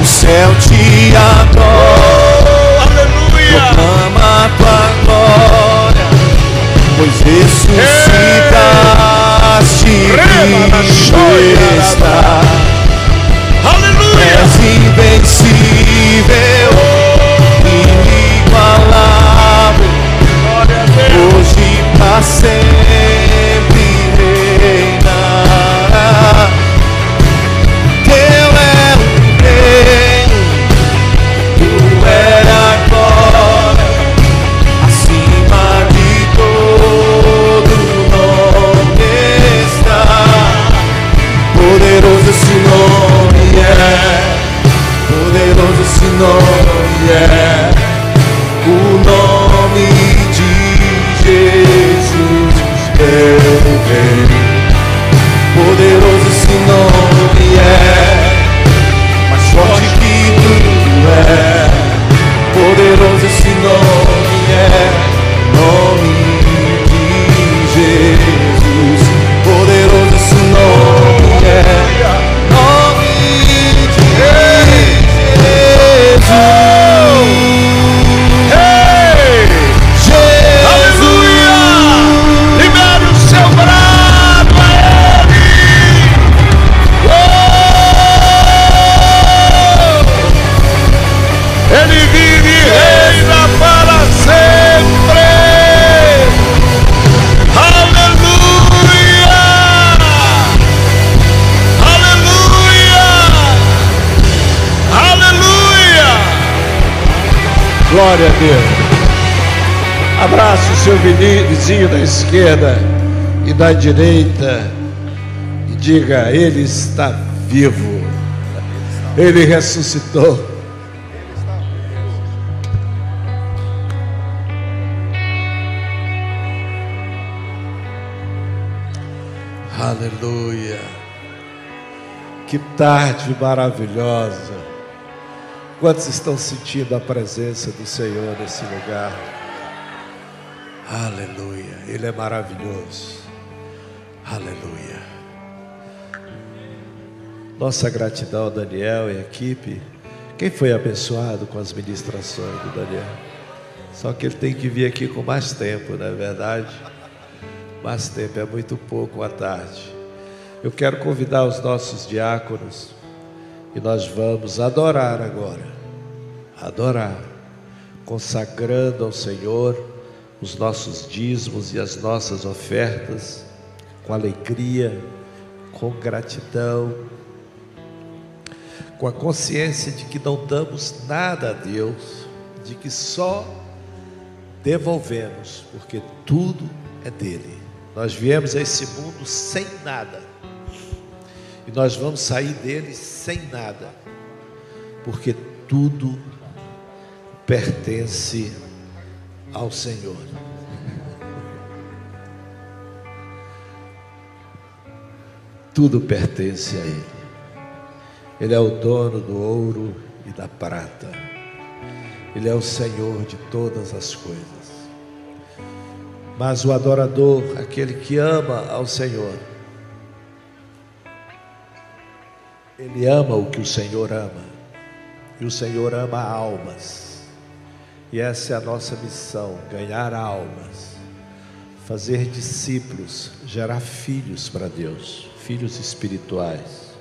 O céu te adora, Oh, aleluia! proclama a tua glória, pois ressuscitaste vivo está. Aleluia! És invencível, sempre reinará. Teu é o reino, tu é a glória, acima de todo nome está. Poderoso esse nome é, poderoso esse nome é, Glória a Deus! Abraça o seu vizinho da esquerda e da direita e diga: Ele está vivo. Ele ressuscitou. Aleluia. Que tarde maravilhosa. Quantos estão sentindo a presença do Senhor nesse lugar? Aleluia. Ele é maravilhoso. Aleluia. Nossa gratidão Daniel e equipe. Quem foi abençoado com as ministrações do Daniel? Só que ele tem que vir aqui com mais tempo, não é verdade? Mais tempo, é muito pouco à tarde. Eu quero convidar os nossos diáconos e nós vamos adorar agora. Adorar, consagrando ao Senhor os nossos dízimos e as nossas ofertas com alegria, com gratidão, com a consciência de que não damos nada a Deus, de que só devolvemos, porque tudo é dele. Nós viemos a esse mundo sem nada. E nós vamos sair dele sem nada. Porque tudo pertence ao Senhor. Tudo pertence a Ele. Ele é o dono do ouro e da prata. Ele é o Senhor de todas as coisas. Mas o adorador, aquele que ama ao Senhor, ele ama o que o Senhor ama. E o Senhor ama almas. E essa é a nossa missão: ganhar almas, fazer discípulos, gerar filhos para Deus, filhos espirituais.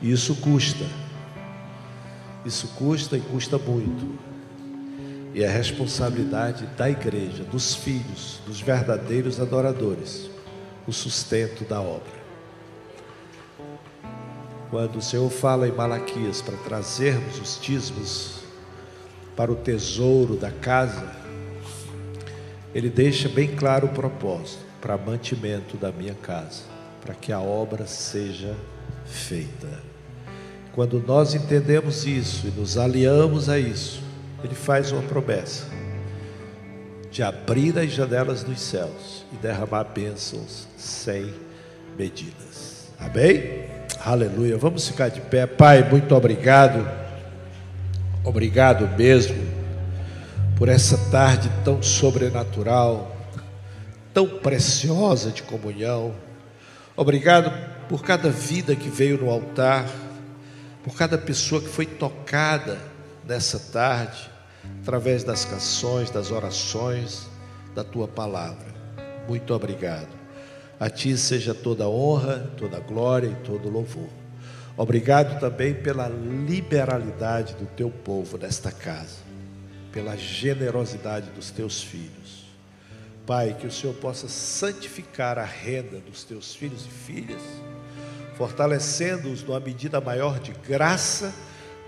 E isso custa. Isso custa e custa muito. E é responsabilidade da igreja, dos filhos, dos verdadeiros adoradores, o sustento da obra. Quando o Senhor fala em Malaquias para trazermos os dízimos para o tesouro da casa, ele deixa bem claro o propósito para mantimento da minha casa, para que a obra seja feita. Quando nós entendemos isso e nos aliamos a isso, ele faz uma promessa de abrir as janelas dos céus e derramar bênçãos sem medidas. Amém? Aleluia. Vamos ficar de pé. Pai, muito obrigado. Obrigado mesmo por essa tarde tão sobrenatural, tão preciosa de comunhão. Obrigado por cada vida que veio no altar, por cada pessoa que foi tocada nessa tarde, através das canções, das orações, da tua palavra. Muito obrigado. A ti seja toda honra, toda glória e todo louvor. Obrigado também pela liberalidade do teu povo nesta casa, pela generosidade dos teus filhos. Pai, que o Senhor possa santificar a renda dos teus filhos e filhas, fortalecendo-os numa medida maior de graça,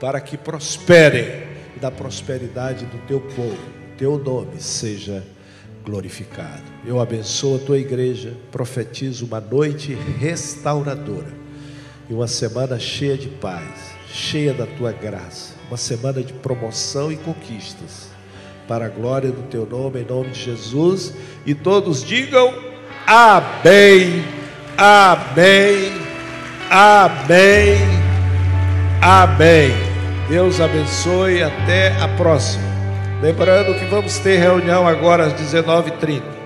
para que prosperem e da prosperidade do teu povo, teu nome seja glorificado. Eu abençoo a tua igreja, profetizo uma noite restauradora e uma semana cheia de paz, cheia da tua graça, uma semana de promoção e conquistas, para a glória do teu nome, em nome de Jesus, e todos digam amém, amém, amém, amém. Deus abençoe, até a próxima. Lembrando que vamos ter reunião agora às 19h30.